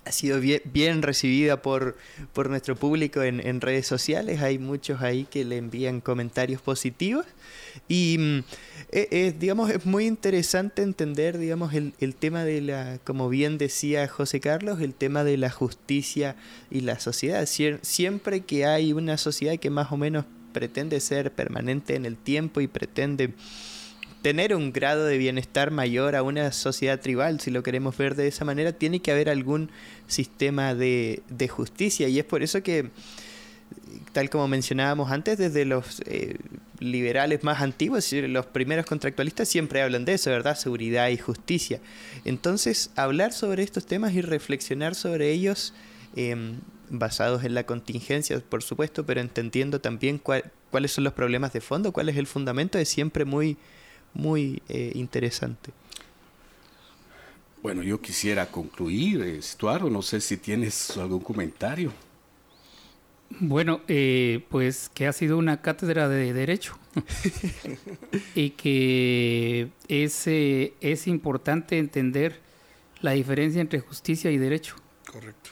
ha sido bien, recibida por, por nuestro público en, redes sociales. Hay muchos ahí que le envían comentarios positivos. Y mm, e, e, digamos, es muy interesante entender, digamos, el, el, tema de la, como bien decía José Carlos, el tema de la justicia y la sociedad. siempre que hay una sociedad que más o menos pretende ser permanente en el tiempo y pretende tener un grado de bienestar mayor a una sociedad tribal, si lo queremos ver de esa manera, tiene que haber algún sistema de, de justicia. Y es por eso que, tal como mencionábamos antes, desde los eh, liberales más antiguos, los primeros contractualistas siempre hablan de eso, ¿verdad? Seguridad y justicia. Entonces, hablar sobre estos temas y reflexionar sobre ellos, em, basados en la contingencia, por supuesto, pero entendiendo también cuáles son los problemas de fondo, cuál es el fundamento, es siempre muy muy eh, interesante. Bueno, yo quisiera concluir, Estuaro, no sé si tienes algún comentario. Bueno, eh, pues que ha sido una cátedra de derecho y que es, eh, es importante entender la diferencia entre justicia y derecho. Correcto.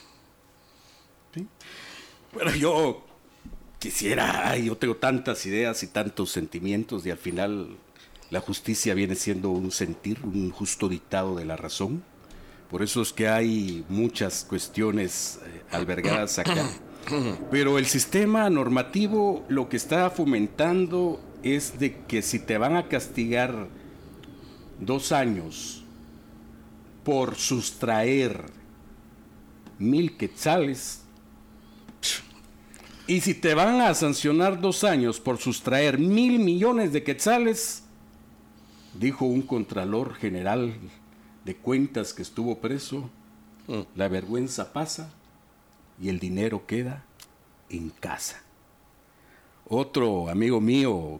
¿Sí? Bueno, yo quisiera, yo tengo tantas ideas y tantos sentimientos y al final la justicia viene siendo un sentir, un justo dictado de la razón. Por eso es que hay muchas cuestiones eh, albergadas acá. Pero el sistema normativo lo que está fomentando es de que si te van a castigar dos años por sustraer mil quetzales, y si te van a sancionar dos años por sustraer mil millones de quetzales, dijo un contralor general de cuentas que estuvo preso, mm. la vergüenza pasa y el dinero queda en casa. Otro amigo mío,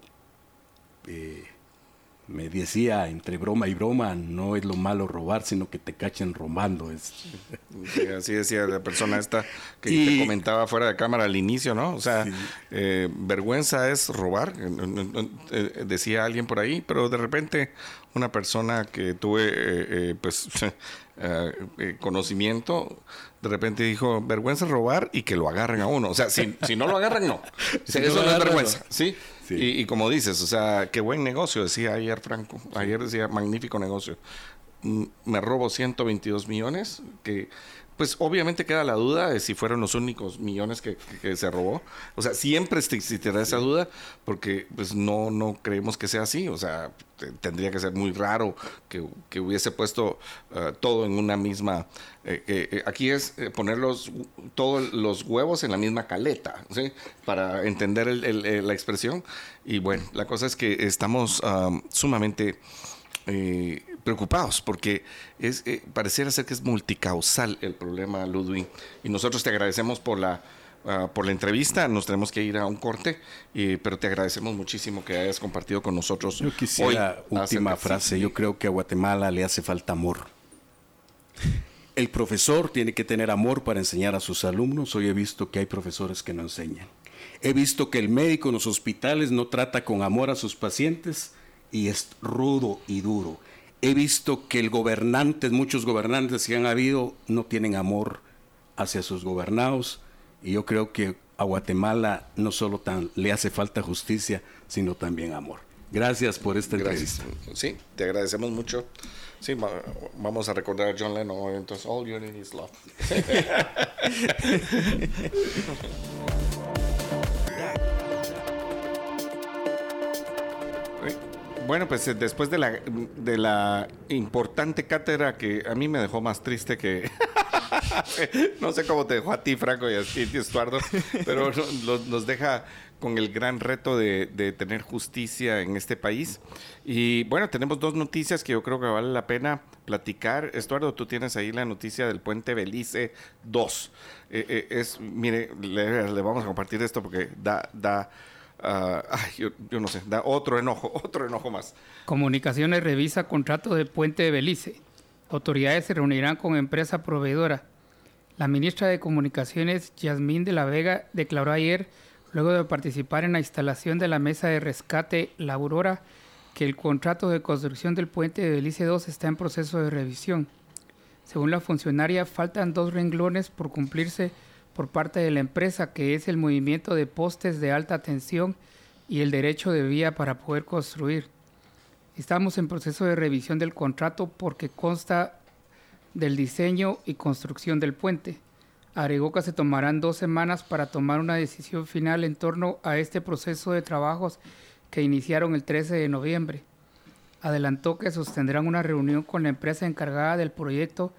eh, me decía entre broma y broma, no es lo malo robar, sino que te cachen robando. Es... así decía la persona esta que te comentaba fuera de cámara al inicio, ¿no? O sea, eh, vergüenza es robar, eh, decía alguien por ahí, pero de repente una persona que tuve, eh, pues, conocimiento, de repente dijo, vergüenza robar y que lo agarren a uno. O sea, si, si no lo agarran, no. eso no, es vergüenza, ¿sí? Y, como dices, o sea, qué buen negocio, decía ayer Franco. Ayer decía, magnífico negocio. Mm, me robo 122 millones, que pues obviamente queda la duda de si fueron los únicos millones que, se robó. O sea, siempre existirá esa duda porque pues no, no creemos que sea así. O sea, tendría que ser muy raro que, hubiese puesto eh, todo en una misma... Eh, eh, aquí es poner los, todos los huevos en la misma caleta, ¿sí? Para entender la expresión. Y bueno, la cosa es que estamos ah, sumamente preocupados porque es, eh, pareciera ser que es multicausal el problema, Ludwig. Y nosotros te agradecemos por la, ah, por la entrevista. Nos tenemos que ir a un corte, pero te agradecemos muchísimo que hayas compartido con nosotros. Yo quisiera, última frase, yo creo que a Guatemala le hace falta amor. El profesor tiene que tener amor para enseñar a sus alumnos. Hoy he visto que hay profesores que no enseñan. He visto que el médico en los hospitales no trata con amor a sus pacientes y es rudo y duro he visto que el gobernante, muchos gobernantes que han habido, no tienen amor hacia sus gobernados. Y yo creo que a Guatemala no solo tan, le hace falta justicia, sino también amor. Gracias por esta entrevista. Sí, te agradecemos mucho. Sí, vamos a recordar a John Lennon. Entonces, all you need is love. Bueno, pues eh, después de la, de la importante cátedra que a mí me dejó más triste que... no sé cómo te dejó a ti, Franco, y a ti, Estuardo, pero nos deja con el gran reto de, tener justicia en este país. Y bueno, tenemos dos noticias que yo creo que vale la pena platicar. Estuardo, tú tienes ahí la noticia del puente Belice 2. Eh, eh, es, mire, le, le, vamos a compartir esto porque da, da Ah, yo, no sé, da otro enojo, otro enojo más. Comunicaciones revisa contrato de Puente de Belice. Autoridades se reunirán con empresa proveedora. La ministra de Comunicaciones, Yasmín de la Vega, declaró ayer, luego de participar en la instalación de la mesa de rescate La Aurora, que el contrato de construcción del puente de Belice 2 está en proceso de revisión. Según la funcionaria, faltan dos renglones por cumplirse por parte de la empresa, que es el movimiento de postes de alta tensión y el derecho de vía para poder construir. Estamos en proceso de revisión del contrato porque consta del diseño y construcción del puente. Agregó que se tomarán dos semanas para tomar una decisión final en torno a este proceso de trabajos que iniciaron el 13 de noviembre. Adelantó que sostendrán una reunión con la empresa encargada del proyecto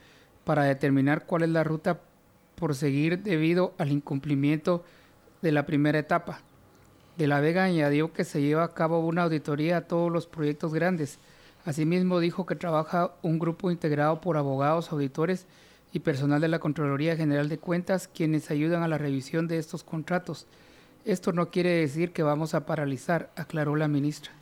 para determinar cuál es la ruta por seguir debido al incumplimiento de la primera etapa. De la Vega añadió que se lleva a cabo una auditoría a todos los proyectos grandes. Asimismo dijo que trabaja un grupo integrado por abogados, auditores y personal de la Contraloría General de Cuentas quienes ayudan a la revisión de estos contratos. Esto no quiere decir que vamos a paralizar, aclaró la ministra.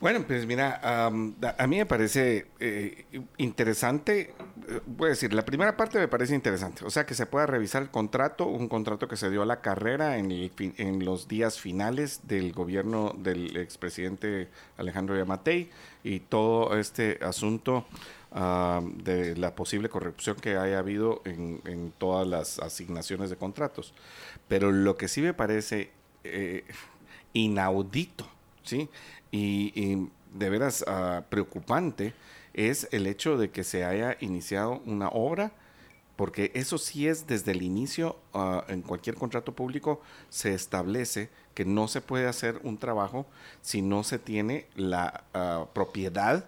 Bueno, pues mira, a mí me parece eh, interesante, eh, voy a decir, la primera parte me parece interesante, o sea, que se pueda revisar el contrato, un contrato que se dio a la carrera en, en los días finales del gobierno del expresidente Alejandro Yamatei y todo este asunto de la posible corrupción que haya habido en, todas las asignaciones de contratos. Pero lo que sí me parece eh, inaudito, ¿sí? Y, de veras ah, preocupante es el hecho de que se haya iniciado una obra, porque eso sí es desde el inicio, ah, en cualquier contrato público se establece que no se puede hacer un trabajo si no se tiene la ah, propiedad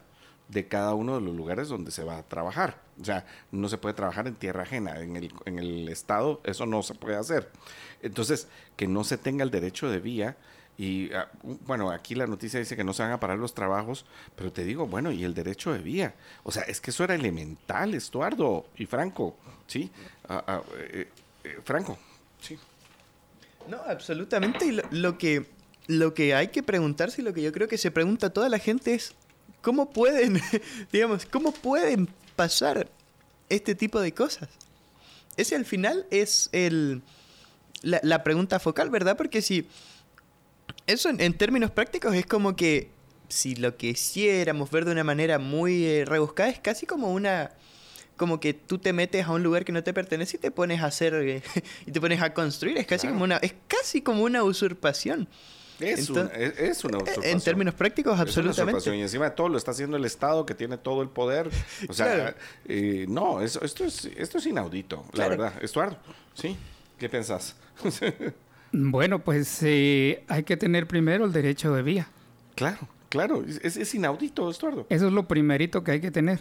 de cada uno de los lugares donde se va a trabajar. O sea, no se puede trabajar en tierra ajena. En el, en el Estado eso no se puede hacer. Entonces, que no se tenga el derecho de vía y ah, bueno, aquí la noticia dice que no se van a parar los trabajos, pero te digo, bueno, y el derecho de vía. O sea, es que eso era elemental, Estuardo y Franco, ¿sí? Ah, ah, eh, eh, Franco, sí. No, absolutamente. lo, que lo que hay que preguntarse y lo que yo creo que se pregunta toda la gente es cómo pueden, digamos, cómo pueden pasar este tipo de cosas. Ese al final es el, la, pregunta focal, ¿verdad? Porque si eso en, términos prácticos es como que si lo quisiéramos ver de una manera muy eh, rebuscada es casi como una como que tú te metes a un lugar que no te pertenece y te pones a hacer eh, y te pones a construir es casi como una es casi como una usurpación es, una, usurpación. En términos prácticos, absolutamente. y encima de todo lo está haciendo el Estado que tiene todo el poder. O sea, eh, no, esto, es, esto es inaudito, la verdad. Estuardo, ¿sí? ¿Qué pensás? bueno, pues eh, hay que tener primero el derecho de vía. Claro, claro. Es, es inaudito, Estuardo. Eso es lo primerito que hay que tener.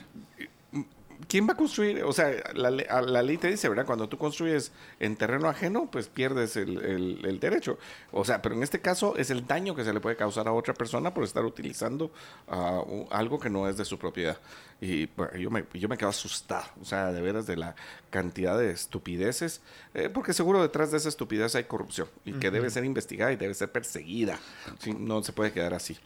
¿Quién va a construir? O sea, la, ley te dice, ¿verdad? Cuando tú construyes en terreno ajeno, pues pierdes el, derecho. O sea, pero en este caso es el daño que se le puede causar a otra persona por estar utilizando ah, algo que no es de su propiedad. Y yo, me, yo me quedo asustado, o sea, de veras de la cantidad de estupideces, eh, porque seguro detrás de esa estupidez hay corrupción y que debe ser investigada y debe ser perseguida. No se puede quedar así.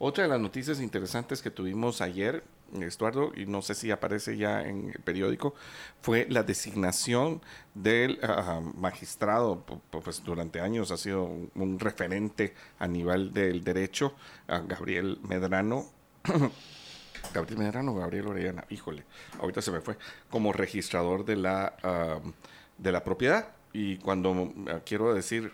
Otra de las noticias interesantes que tuvimos ayer, Estuardo, y no sé si aparece ya en el periódico, fue la designación del ah, magistrado, pues durante años ha sido un, referente a nivel del derecho, Gabriel Medrano. Gabriel Medrano, Gabriel Orellana, híjole, ahorita se me fue, como registrador de la, ah, de la propiedad. Y cuando ah, quiero decir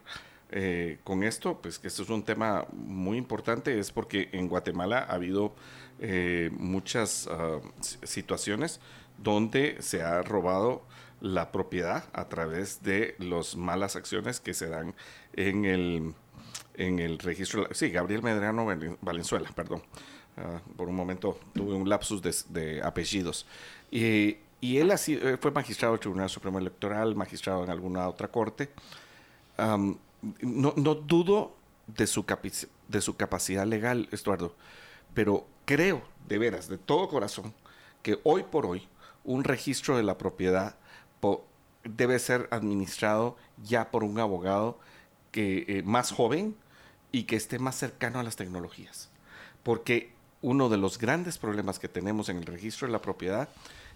eh, con esto, pues que esto es un tema muy importante, es porque en Guatemala ha habido eh, muchas ah, situaciones donde se ha robado la propiedad a través de las malas acciones que se dan en el, en el registro. Sí, Gabriel Medrano Valenzuela, perdón. Ah, por un momento tuve un lapsus de, apellidos. Y, y él así, eh, fue magistrado del Tribunal Supremo Electoral, magistrado en alguna otra corte no, no dudo de su, de su capacidad legal, Estuardo, pero creo, de veras, de todo corazón, que hoy por hoy un registro de la propiedad debe ser administrado ya por un abogado que, eh, más joven y que esté más cercano a las tecnologías. Porque uno de los grandes problemas que tenemos en el registro de la propiedad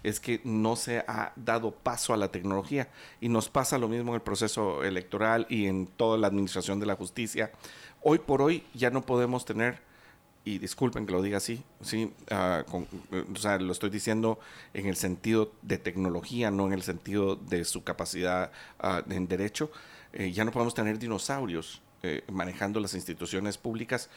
es que no se ha dado paso a la tecnología y nos pasa lo mismo en el proceso electoral y en toda la administración de la justicia. Hoy por hoy ya no podemos tener, y disculpen que lo diga así, sí, ah, o sea, lo estoy diciendo en el sentido de tecnología, no en el sentido de su capacidad uh, en derecho, eh, ya no podemos tener dinosaurios eh, manejando las instituciones públicas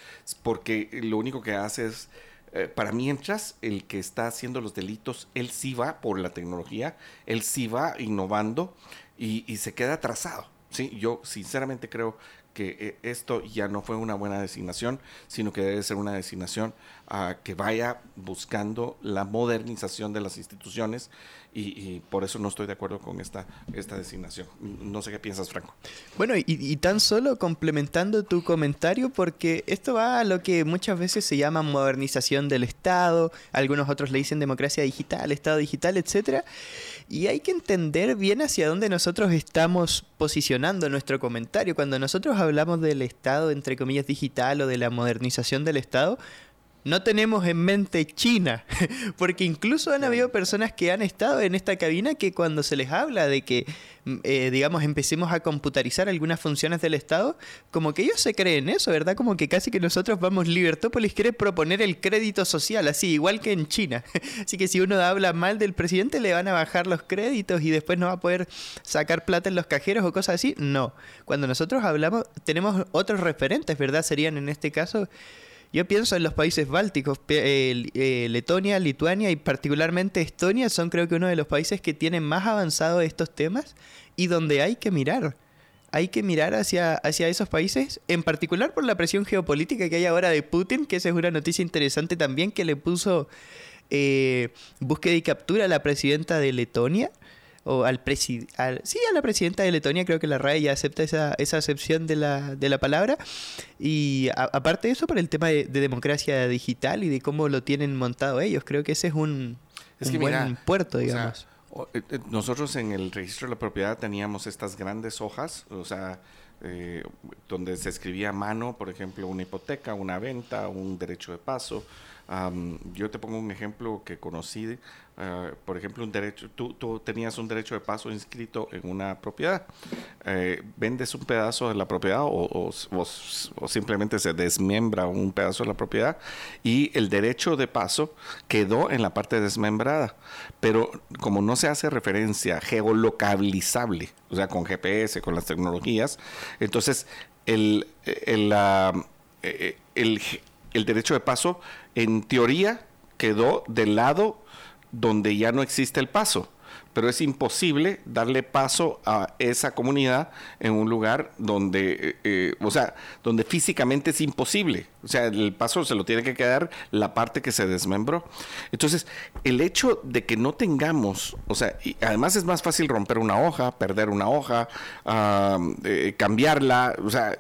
porque lo único que hace es eh, para mientras el que está haciendo los delitos, él sí va por la tecnología, él sí va innovando y, se queda atrasado. Sí, yo sinceramente creo que eh, esto ya no fue una buena designación, sino que debe ser una designación a que vaya buscando la modernización de las instituciones y, por eso no estoy de acuerdo con esta, esta designación. No sé qué piensas, Franco. Bueno, y, tan solo complementando tu comentario, porque esto va a lo que muchas veces se llama modernización del Estado, algunos otros le dicen democracia digital, Estado digital, etcétera. Y hay que entender bien hacia dónde nosotros estamos posicionando nuestro comentario. Cuando nosotros hablamos del Estado, entre comillas, digital o de la modernización del Estado, no tenemos en mente China, porque incluso han habido personas que han estado en esta cabina que cuando se les habla de que, mm, eh, digamos, empecemos a computarizar algunas funciones del Estado, como que ellos se creen eso, ¿verdad? Como que casi que nosotros vamos, Libertópolis quiere proponer el crédito social, así, igual que en China. Así que si uno habla mal del presidente, le van a bajar los créditos y después no va a poder sacar plata en los cajeros o cosas así. No, cuando nosotros hablamos, tenemos otros referentes, ¿verdad? Serían en este caso yo pienso en los países bálticos, eh, Letonia, Lituania y particularmente Estonia son creo que uno de los países que tienen más avanzado estos temas y donde hay que mirar. Hay que mirar hacia, hacia esos países, en particular por la presión geopolítica que hay ahora de Putin, que esa es una noticia interesante también que le puso eh, búsqueda y captura a la presidenta de Letonia o al, sí, a la presidenta de Letonia, creo que la RAE ya acepta esa, esa acepción de la, de la palabra. Y aparte de eso, por el tema de, democracia digital y de cómo lo tienen montado ellos, creo que ese es un, buen puerto, digamos. Eh, eh, nosotros en el registro de la propiedad teníamos estas grandes hojas, o sea, eh, donde se escribía a mano, por ejemplo, una hipoteca, una venta, un derecho de paso. Yo te pongo un ejemplo que conocí eh, por ejemplo, un derecho, tú, tú, tenías un derecho de paso inscrito en una propiedad, eh, vendes un pedazo de la propiedad o, o, simplemente se desmembra un pedazo de la propiedad y el derecho de paso quedó en la parte desmembrada, pero como no se hace referencia geolocalizable, o sea, con GPS, con las tecnologías, entonces el, el, el, el derecho de paso en teoría quedó del lado donde ya no existe el paso. Pero es imposible darle paso a esa comunidad en un lugar donde, eh, eh, o sea, donde físicamente es imposible. O sea, el paso se lo tiene que quedar la parte que se desmembró. Entonces, el hecho de que no tengamos, o sea, y además es más fácil romper una hoja, perder una hoja, eh, cambiarla, o sea,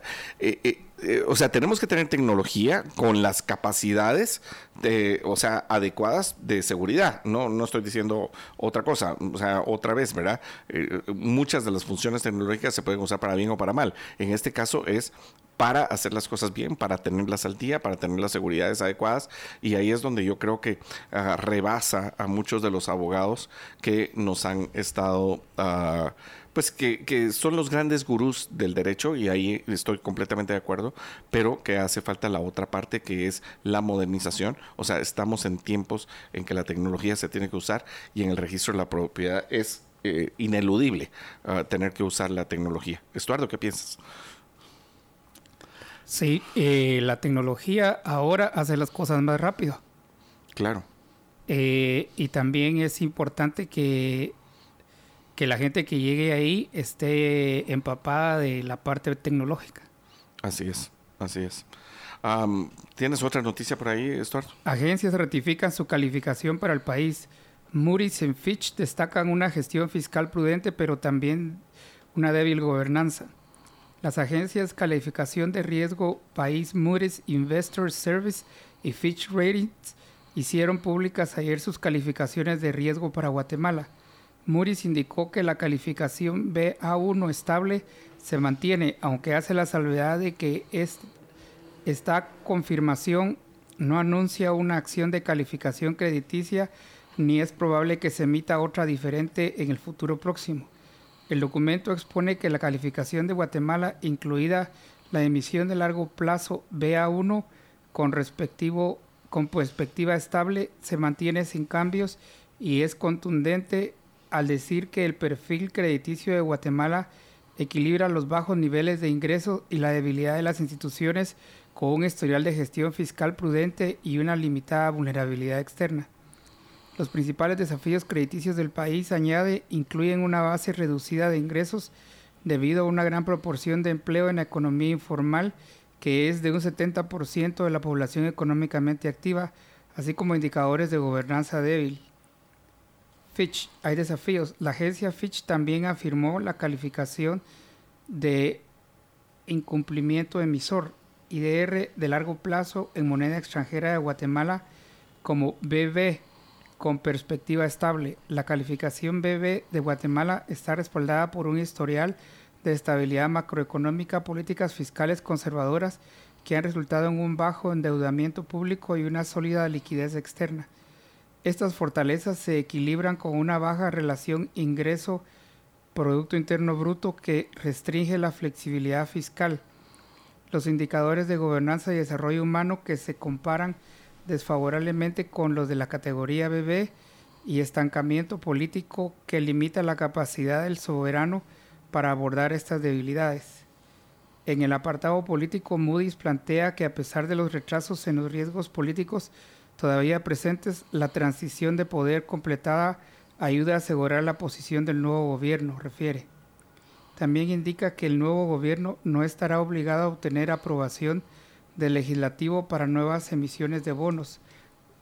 o sea, tenemos que tener tecnología con las capacidades, de, o sea, adecuadas de seguridad. No, no estoy diciendo otra cosa, o sea, otra vez, ¿verdad? Eh, muchas de las funciones tecnológicas se pueden usar para bien o para mal. En este caso es para hacer las cosas bien, para tenerlas al día, para tener las seguridades adecuadas. Y ahí es donde yo creo que ah, rebasa a muchos de los abogados que nos han estado... Uh, pues que, son los grandes gurús del derecho y ahí estoy completamente de acuerdo, pero que hace falta la otra parte que es la modernización. O sea, estamos en tiempos en que la tecnología se tiene que usar y en el registro de la propiedad es eh, ineludible ah, tener que usar la tecnología. Estuardo, ¿qué piensas? Sí, eh, la tecnología ahora hace las cosas más rápido. Claro. Eh, y también es importante que que la gente que llegue ahí esté empapada de la parte tecnológica. Así es, así es. ¿Tienes otra noticia por ahí, Stuart? Agencias ratifican su calificación para el país. Moody's y Fitch destacan una gestión fiscal prudente, pero también una débil gobernanza. Las agencias calificación de riesgo país Moody's Investor Service y Fitch Ratings hicieron públicas ayer sus calificaciones de riesgo para Guatemala. Moody's indicó que la calificación BA1 estable se mantiene, aunque hace la salvedad de que esta confirmación no anuncia una acción de calificación crediticia ni es probable que se emita otra diferente en el futuro próximo. El documento expone que la calificación de Guatemala, incluida la emisión de largo plazo BA1 con, respectivo, con perspectiva estable, se mantiene sin cambios y es contundente al decir que el perfil crediticio de Guatemala equilibra los bajos niveles de ingresos y la debilidad de las instituciones con un historial de gestión fiscal prudente y una limitada vulnerabilidad externa. Los principales desafíos crediticios del país, añade, incluyen una base reducida de ingresos debido a una gran proporción de empleo en la economía informal, que es de un 70% de la población económicamente activa, así como indicadores de gobernanza débil. Fitch, hay desafíos. La agencia Fitch también afirmó la calificación de incumplimiento emisor IDR de largo plazo en moneda extranjera de Guatemala como BB con perspectiva estable. La calificación BB de Guatemala está respaldada por un historial de estabilidad macroeconómica, políticas fiscales conservadoras que han resultado en un bajo endeudamiento público y una sólida liquidez externa. Estas fortalezas se equilibran con una baja relación ingreso-producto interno bruto que restringe la flexibilidad fiscal. Los indicadores de gobernanza y desarrollo humano que se comparan desfavorablemente con los de la categoría BB y estancamiento político que limita la capacidad del soberano para abordar estas debilidades. En el apartado político, Moody's plantea que a pesar de los retrasos en los riesgos políticos, todavía presentes, la transición de poder completada ayuda a asegurar la posición del nuevo gobierno, refiere. También indica que el nuevo gobierno no estará obligado a obtener aprobación del legislativo para nuevas emisiones de bonos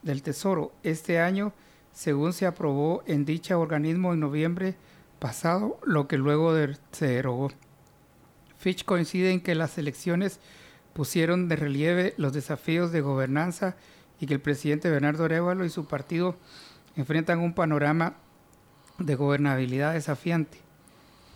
del Tesoro este año, según se aprobó en dicho organismo en noviembre pasado, lo que luego se derogó. Fitch coincide en que las elecciones pusieron de relieve los desafíos de gobernanza y que el presidente Bernardo Arevalo y su partido enfrentan un panorama de gobernabilidad desafiante.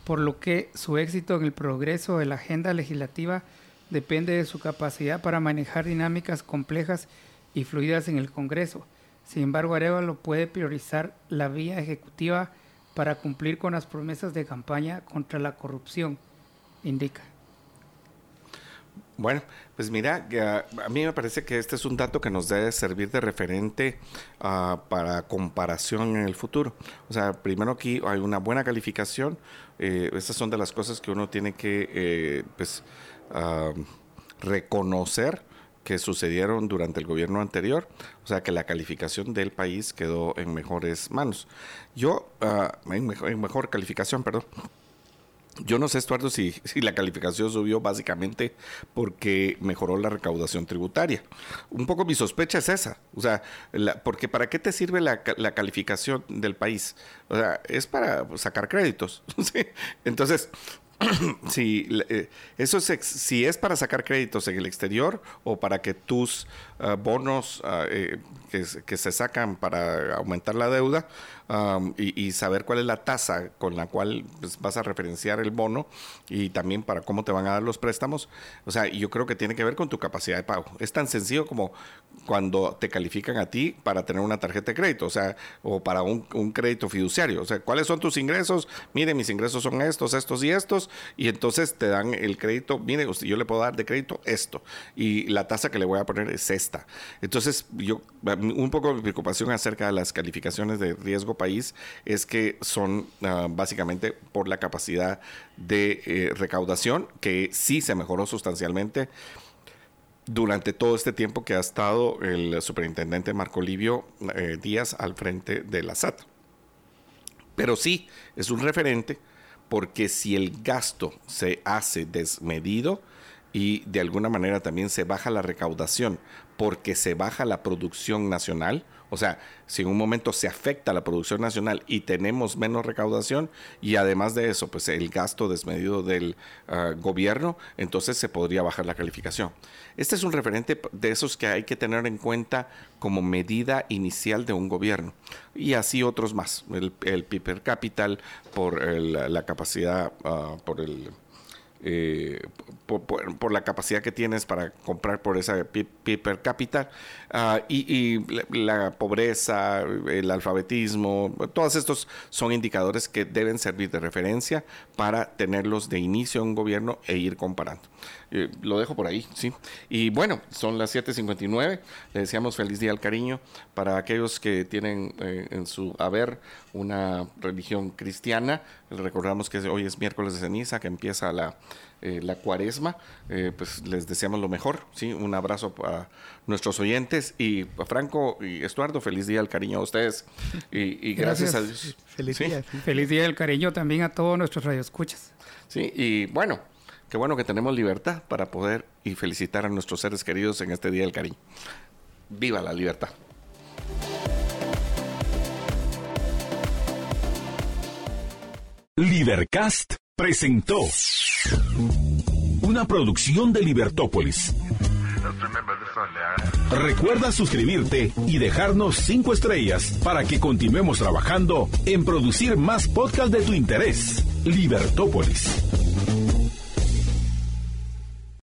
por lo que su éxito en el progreso de la agenda legislativa depende de su capacidad para manejar dinámicas complejas y fluidas en el Congreso. Sin embargo, Arevalo puede priorizar la vía ejecutiva para cumplir con las promesas de campaña contra la corrupción, indica. Bueno, pues mira, a mí me parece que este es un dato que nos debe servir de referente uh, para comparación en el futuro. O sea, primero aquí hay una buena calificación. Eh, estas son de las cosas que uno tiene que eh, pues, uh, reconocer que sucedieron durante el gobierno anterior, o sea que la calificación del país quedó en mejores manos. Yo, uh, en, mejor, en mejor calificación, perdón. Yo no sé, Estuardo, si, si, la calificación subió básicamente porque mejoró la recaudación tributaria. Un poco mi sospecha es esa. O sea, porque ¿para qué te sirve la, la, calificación del país? O sea, es para sacar créditos. Entonces, si eh, eso es si es para sacar créditos en el exterior o para que tus uh, bonos uh, eh, que, que, se sacan para aumentar la deuda um, y, saber cuál es la tasa con la cual pues, vas a referenciar el bono y también para cómo te van a dar los préstamos. O sea, yo creo que tiene que ver con tu capacidad de pago. Es tan sencillo como cuando te califican a ti para tener una tarjeta de crédito, o sea, o para un, un crédito fiduciario. O sea, ¿cuáles son tus ingresos? Mire, mis ingresos son estos, estos y estos y entonces te dan el crédito, mire, yo le puedo dar de crédito esto y la tasa que le voy a poner es esta. Entonces, yo un poco de preocupación acerca de las calificaciones de riesgo país es que son uh, básicamente por la capacidad de eh, recaudación que sí se mejoró sustancialmente durante todo este tiempo que ha estado el superintendente Marco Livio eh, Díaz al frente de la SAT. Pero sí, es un referente porque si el gasto se hace desmedido y de alguna manera también se baja la recaudación porque se baja la producción nacional, o sea, si en un momento se afecta la producción nacional y tenemos menos recaudación y además de eso, pues el gasto desmedido del uh, gobierno, entonces se podría bajar la calificación. Este es un referente de esos que hay que tener en cuenta como medida inicial de un gobierno. Y así otros más. El, el PIB capital por el, la capacidad, uh, por el eh, por, la capacidad que tienes para comprar por esa PIB per cápita uh, y, y la, pobreza, el alfabetismo, todos estos son indicadores que deben servir de referencia para tenerlos de inicio en un gobierno e ir comparando. Eh, lo dejo por ahí, ¿sí? Y bueno, son las 7.59, le deseamos feliz día al cariño para aquellos que tienen eh, en su haber una religión cristiana, recordamos que hoy es miércoles de ceniza, que empieza la, eh, la cuaresma, eh, pues les deseamos lo mejor, ¿sí? Un abrazo a nuestros oyentes y a Franco y Estuardo, feliz día al cariño a ustedes y, y gracias, gracias, a Dios. Feliz ¿Sí? día. Feliz día del cariño también a todos nuestros radioescuchas. Sí, y bueno, qué bueno que tenemos libertad para poder y felicitar a nuestros seres queridos en este día del cariño. Viva la libertad. Libercast presentó una producción de Libertópolis. Recuerda suscribirte y dejarnos cinco estrellas para que continuemos trabajando en producir más podcasts de tu interés. Libertópolis.